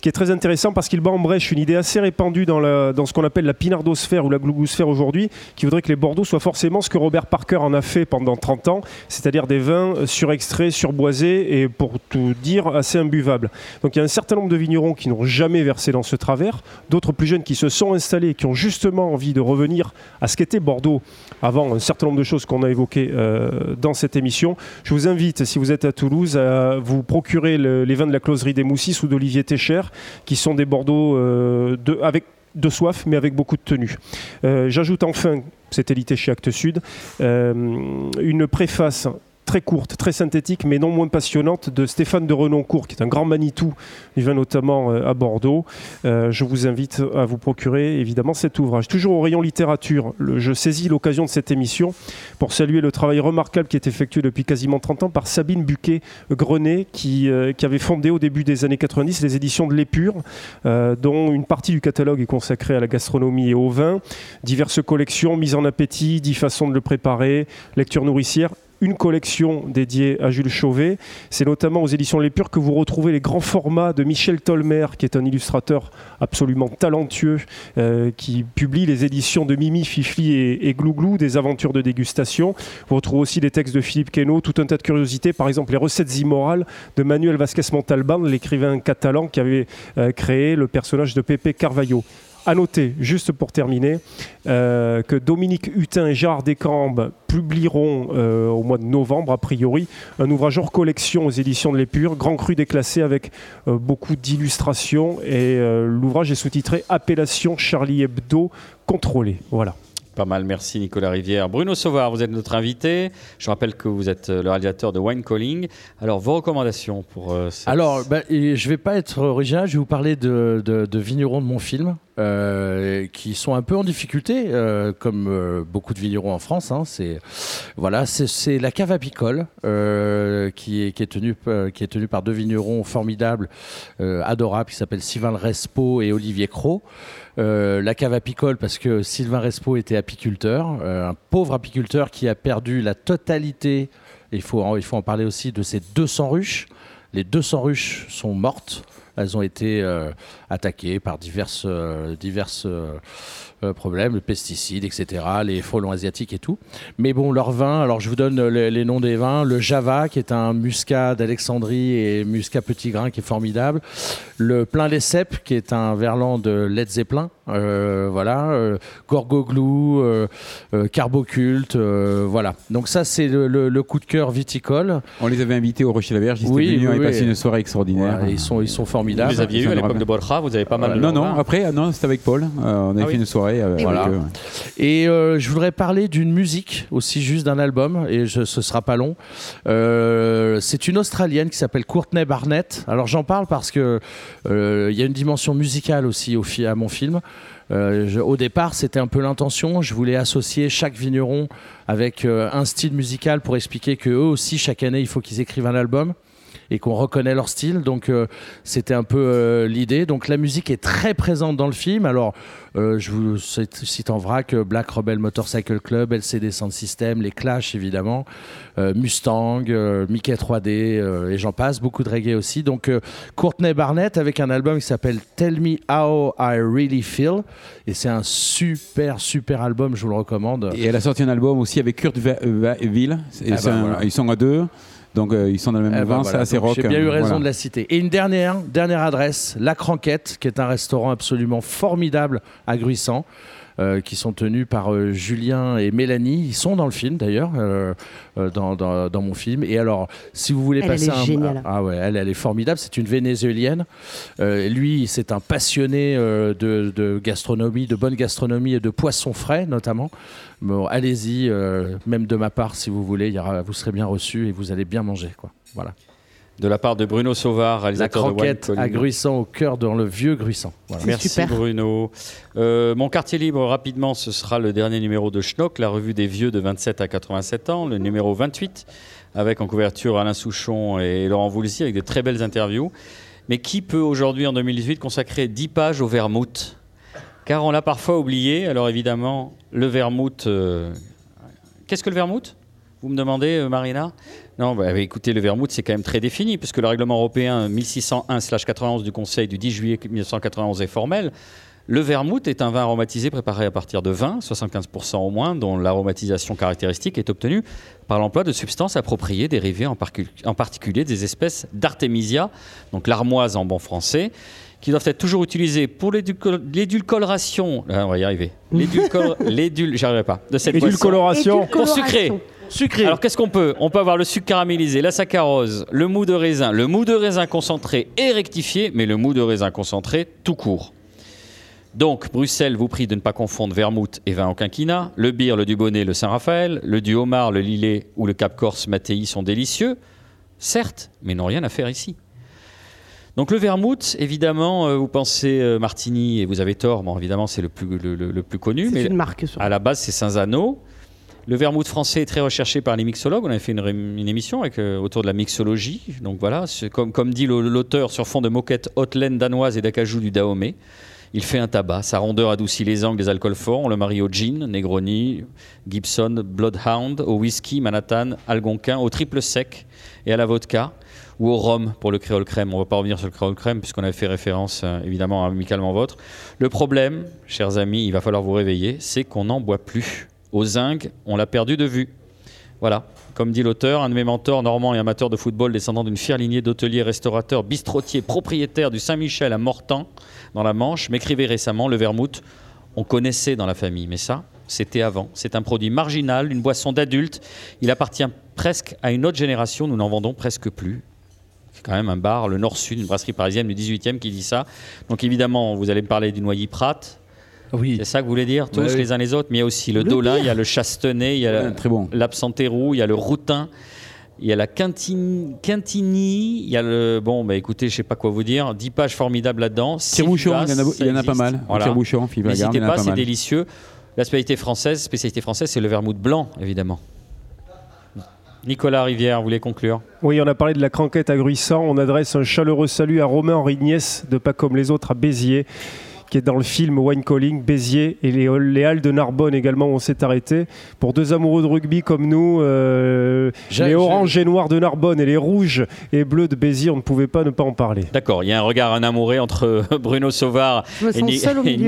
qui est très intéressant parce qu'il bat en brèche une idée assez répandue dans, ce qu'on appelle la pinardosphère ou la glougosphère aujourd'hui, qui voudrait que les Bordeaux soient forcément ce que Robert Parker en a fait pendant 30 ans, c'est-à-dire des vins surextraits, surboisés et pour tout dire assez imbuvables. Donc il y a un certain nombre de vignerons qui n'ont jamais versé dans ce travers, d'autres plus jeunes qui se sont installés qui ont justement envie de revenir à ce qu'était Bordeaux avant un certain nombre de choses qu'on a évoquées euh, dans cette émission. Je vous invite, si vous êtes à Toulouse, à vous procurer le- les vins de la closerie des Moussis ou d'Olivier Técher, qui sont des Bordeaux euh, de, avec de soif, mais avec beaucoup de tenue. Euh, J'ajoute enfin, c'est édité chez Actes Sud, euh, une préface très courte, très synthétique, mais non moins passionnante, de Stéphane de Renoncourt, qui est un grand Manitou, vient notamment euh, à Bordeaux. Euh, je vous invite à vous procurer évidemment cet ouvrage. Toujours au rayon littérature, je saisis l'occasion de cette émission pour saluer le travail remarquable qui est effectué depuis quasiment 30 ans par Sabine Buquet-Grenet, qui, euh, qui avait fondé au début des années 90 les éditions de l'Épure, dont une partie du catalogue est consacrée à la gastronomie et au vin, diverses collections, mise en appétit, dix façons de le préparer, lecture nourricière une collection dédiée à Jules Chauvet. C'est notamment aux éditions L'Épure que vous retrouvez les grands formats de Michel Tolmer, qui est un illustrateur absolument talentueux, euh, qui publie les éditions de Mimi, Fifli et, et Glouglou, des aventures de dégustation. Vous retrouvez aussi des textes de Philippe Queneau, tout un tas de curiosités, par exemple les recettes immorales de Manuel Vasquez Montalban, l'écrivain catalan qui avait euh, créé le personnage de Pepe Carvalho. À noter, juste pour terminer, euh, que Dominique Hutin et Gérard Descambes publieront euh, au mois de novembre, a priori, un ouvrage hors collection aux éditions de l'Épure, Grand Cru déclassé avec euh, beaucoup d'illustrations. Et l'ouvrage est sous-titré Appellation Charlie Hebdo contrôlé. Voilà. Pas mal, merci Nicolas Rivière. Bruno Sauvard, vous êtes notre invité. Je rappelle que vous êtes euh, le réalisateur de Wine Calling. Alors, vos recommandations pour euh, Alors, et je vais pas être original, je vais vous parler de, de- vignerons de mon film, euh, qui sont un peu en difficulté, euh, comme beaucoup de vignerons en France. hein. c'est voilà, c'est- la cave apicole qui est qui est tenue par deux vignerons formidables, adorables, qui s'appellent Sylvain Respo et Olivier Cros. Euh, la cave apicole parce que Sylvain Respo était apiculteur, euh, un pauvre apiculteur qui a perdu la totalité. Il faut, en, parler aussi de ces 200 ruches. Les 200 ruches sont mortes. Elles ont été euh, attaquées par diverses, euh, diverses euh, euh, problèmes, les pesticides, etc., les frelons asiatiques et tout. Mais bon, leur vin, alors je vous donne les, les noms des vins. Le Java, qui est un muscat d'Alexandrie et muscat petit grain qui est formidable. Le Plein des Cèpes, qui est un verlan de Led Zeppelin. Euh, voilà. Euh, Gorgoglou, euh, euh, Carboculte, euh, voilà. Donc ça, c'est le, le- le coup de cœur viticole. On les avait invités au Rocher la Verge, ils étaient Oui, venus, oui, oui. passé une soirée extraordinaire. Ils, sont, ils sont Vous formidables. les aviez eu à l'époque de Borja, vous avez pas mal de Non, non, après, ah non, c'était avec Paul. Euh, on avait Ah fait oui. une soirée euh, Et avec voilà. eux. Et euh, je voudrais parler d'une musique, aussi juste d'un album, et je, ce sera pas long. Euh, c'est une Australienne qui s'appelle Courtney Barnett. Alors j'en parle parce que euh, il y a une dimension musicale aussi au à mon film. Euh, je- au départ, c'était un peu l'intention. Je voulais associer chaque vigneron avec euh, un style musical pour expliquer que eux aussi, chaque année, il faut qu'ils écrivent un album et qu'on reconnaît leur style. Donc euh, c'était un peu euh, l'idée. Donc la musique est très présente dans le film. Alors euh, je vous cite en vrac Black Rebel Motorcycle Club, LCD Sound System, les Clash évidemment, Mustang, Mickey 3D euh, et j'en passe. Beaucoup de reggae aussi. Donc Courtney Barnett avec un album qui s'appelle Tell Me How I Really Feel et c'est un super super album. Je vous le recommande. Et elle a sorti un album aussi avec Kurt Ville. Ah bah voilà. Ils sont à deux. Donc euh, ils sont dans le même Eh ben voilà, c'est donc rock. J'ai bien eu euh, raison voilà. de la citer. Et une dernière, dernière adresse, La Cranquette, qui est un restaurant absolument formidable à Gruissant. euh, qui sont tenus par euh, Julien et Mélanie. Ils sont dans le film d'ailleurs, euh, dans, dans- dans mon film. Et alors, si vous voulez Elle, passer elle est un. géniale. Ah ouais, elle, elle est formidable. C'est une vénézuélienne. Euh, lui, c'est un passionné euh, de, de gastronomie, de bonne gastronomie et de poissons frais notamment. Bon, allez-y, euh, même de ma part, si vous voulez, il y aura- vous serez bien reçu et vous allez bien manger. Quoi. Voilà. De la part de Bruno Sauvard, La réalisateur de Wine croquette Calling. à Gruissant au cœur dans le vieux Gruissant. Voilà. Merci Bruno. Euh, mon quartier libre, rapidement, ce sera le dernier numéro de Schnock, la revue des vieux de 27 à 87 ans, le numéro 28, avec en couverture Alain Souchon et Laurent Voulzy, avec de très belles interviews. Mais qui peut aujourd'hui, en 2018, consacrer 10 pages au vermouth? Car on l'a parfois oublié. Alors évidemment, le vermouth. euh, Qu'est-ce que le vermouth? Vous me demandez, euh, Marina? Non, bah, écoutez, le vermouth, c'est quand même très défini, puisque le règlement européen 1601-91 du Conseil du 10 juillet 1991 est formel. Le vermouth est un vin aromatisé préparé à partir de vin, 75% au moins, dont l'aromatisation caractéristique est obtenue par l'emploi de substances appropriées dérivées en, en particulier des espèces d'artémisia, donc l'armoise en bon français, qui doivent être toujours utilisées pour l'édulco- l'édulcoration. Ah, on va y arriver. L'édulcol- <laughs> l'édul- j'arriverai pas. De cette Édulcoloration. boisson. Pour sucrer. Sucré. Alors qu'est-ce qu'on peut? On peut avoir le sucre caramélisé, la saccharose, le mou de raisin, le mou de raisin concentré et rectifié, mais le mou de raisin concentré tout court. Donc, Bruxelles vous prie de ne pas confondre vermouth et vin au quinquina. Le beer, le Dubonnet, le Saint-Raphaël, le du Homard, le Lillet ou le Cap Corse Mattei sont délicieux, certes, mais n'ont rien à faire ici. Donc le vermouth, évidemment, euh, vous pensez euh, Martini et vous avez tort. Bon, évidemment, c'est le plus, le, le- le plus connu. C'est une marque. À la base, c'est Saint-Zano. Le vermouth français est très recherché par les mixologues. On avait fait une, émission avec, euh, autour de la mixologie. Donc voilà, comme, comme dit l'auteur, sur fond de moquette haute laine danoise et d'acajou du Dahomey. Il fait un tabac. Sa rondeur adoucit les angles des alcools forts. On le marie au gin, Negroni, Gibson, Bloodhound, au whisky, Manhattan, Algonquin, au triple sec et à la vodka ou au rhum pour le créole crème. On ne va pas revenir sur le créole crème puisqu'on avait fait référence euh, évidemment à Amicalement Votre. Le problème, chers amis, il va falloir vous réveiller, c'est qu'on n'en boit plus. Au zinc, on l'a perdu de vue. Voilà. Comme dit l'auteur, un de mes mentors, normand et amateur de football, descendant d'une fière lignée d'hôteliers, restaurateurs, bistrotiers, propriétaires du Saint-Michel à Mortan, dans la Manche, m'écrivait récemment le vermouth. On connaissait dans la famille, mais ça, c'était avant. C'est un produit marginal, une boisson d'adulte. Il appartient presque à une autre génération. Nous n'en vendons presque plus. Quand même un bar, le Nord-Sud, une brasserie parisienne du 18e qui dit ça. Donc évidemment, vous allez me parler du Noyer Prat. Oui. C'est ça que vous voulez dire Tous Ouais, oui. les uns les autres. Mais il y a aussi le, Le Dolin, pire. il y a le Chastenay, il y a Ouais, bon. l'Absentérou, il y a le Routin. Il y a la Quintini, Quintini, il y a le. Bon, bah écoutez, je sais pas quoi vous dire. 10 pages formidables là-dedans. Tire-bouchon, il y en a, ça il y en a pas mal. Voilà. N'hésitez pas, c'est délicieux. La spécialité française, spécialité française, c'est le vermouth blanc, évidemment. Nicolas Rivière, vous voulez conclure Oui, on a parlé de la cranquette à Gruissant. On adresse un chaleureux salut à Romain Rignès de Pas comme les autres à Béziers, qui est dans le film Wine Calling, Béziers et les, les Halles de Narbonne également où on s'est arrêté. Pour deux amoureux de rugby comme nous, euh, les oranges et noirs de Narbonne et les rouges et bleus de Béziers, on ne pouvait pas ne pas en parler. D'accord, il y a un regard un amoureux entre <laughs> Bruno Sauvard et, Ni-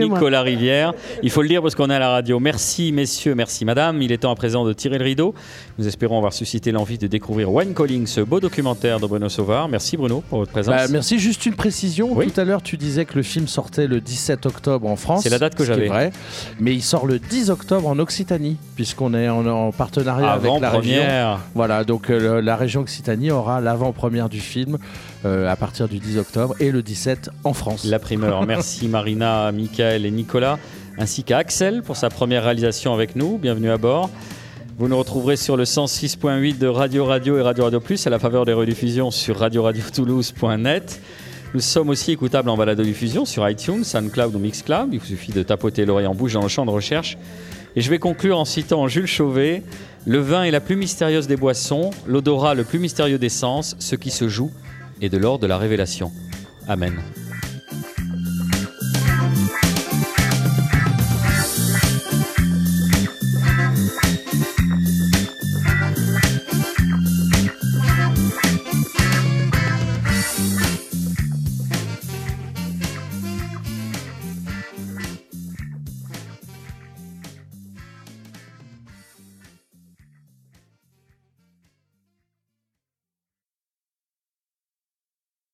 moi. Nicolas Rivière. Il faut le dire parce qu'on est à la radio. Merci messieurs, merci madame. Il est temps à présent de tirer le rideau. Nous espérons avoir suscité l'envie de découvrir Wine Calling, ce beau documentaire de Bruno Sauvard. Merci Bruno pour votre présence. Bah, merci, juste une précision. Oui. Tout à l'heure, tu disais que le film sortait le 17 octobre en France. C'est la date que j'avais. vrai. Mais il sort le 10 octobre en Occitanie, puisqu'on est en, en partenariat avec la région. Avant-première. Voilà, donc euh, la région Occitanie aura l'avant-première du film euh, à partir du 10 octobre et le 17 en France. La primeur. <laughs> Merci Marina, Michael et Nicolas, ainsi qu'à Axel pour sa première réalisation avec nous. Bienvenue à bord. Vous nous retrouverez sur le 106.8 de Radio Radio et Radio Radio Plus à la faveur des rediffusions sur radioradiotoulouse.net. Nous sommes aussi écoutables en balado-diffusion sur iTunes, SoundCloud ou Mixcloud. Il vous suffit de tapoter l'oreille en bouche dans le champ de recherche. Et je vais conclure en citant Jules Chauvet Le vin est la plus mystérieuse des boissons, l'odorat le plus mystérieux des sens, ce qui se joue est de l'ordre de la révélation. Amen.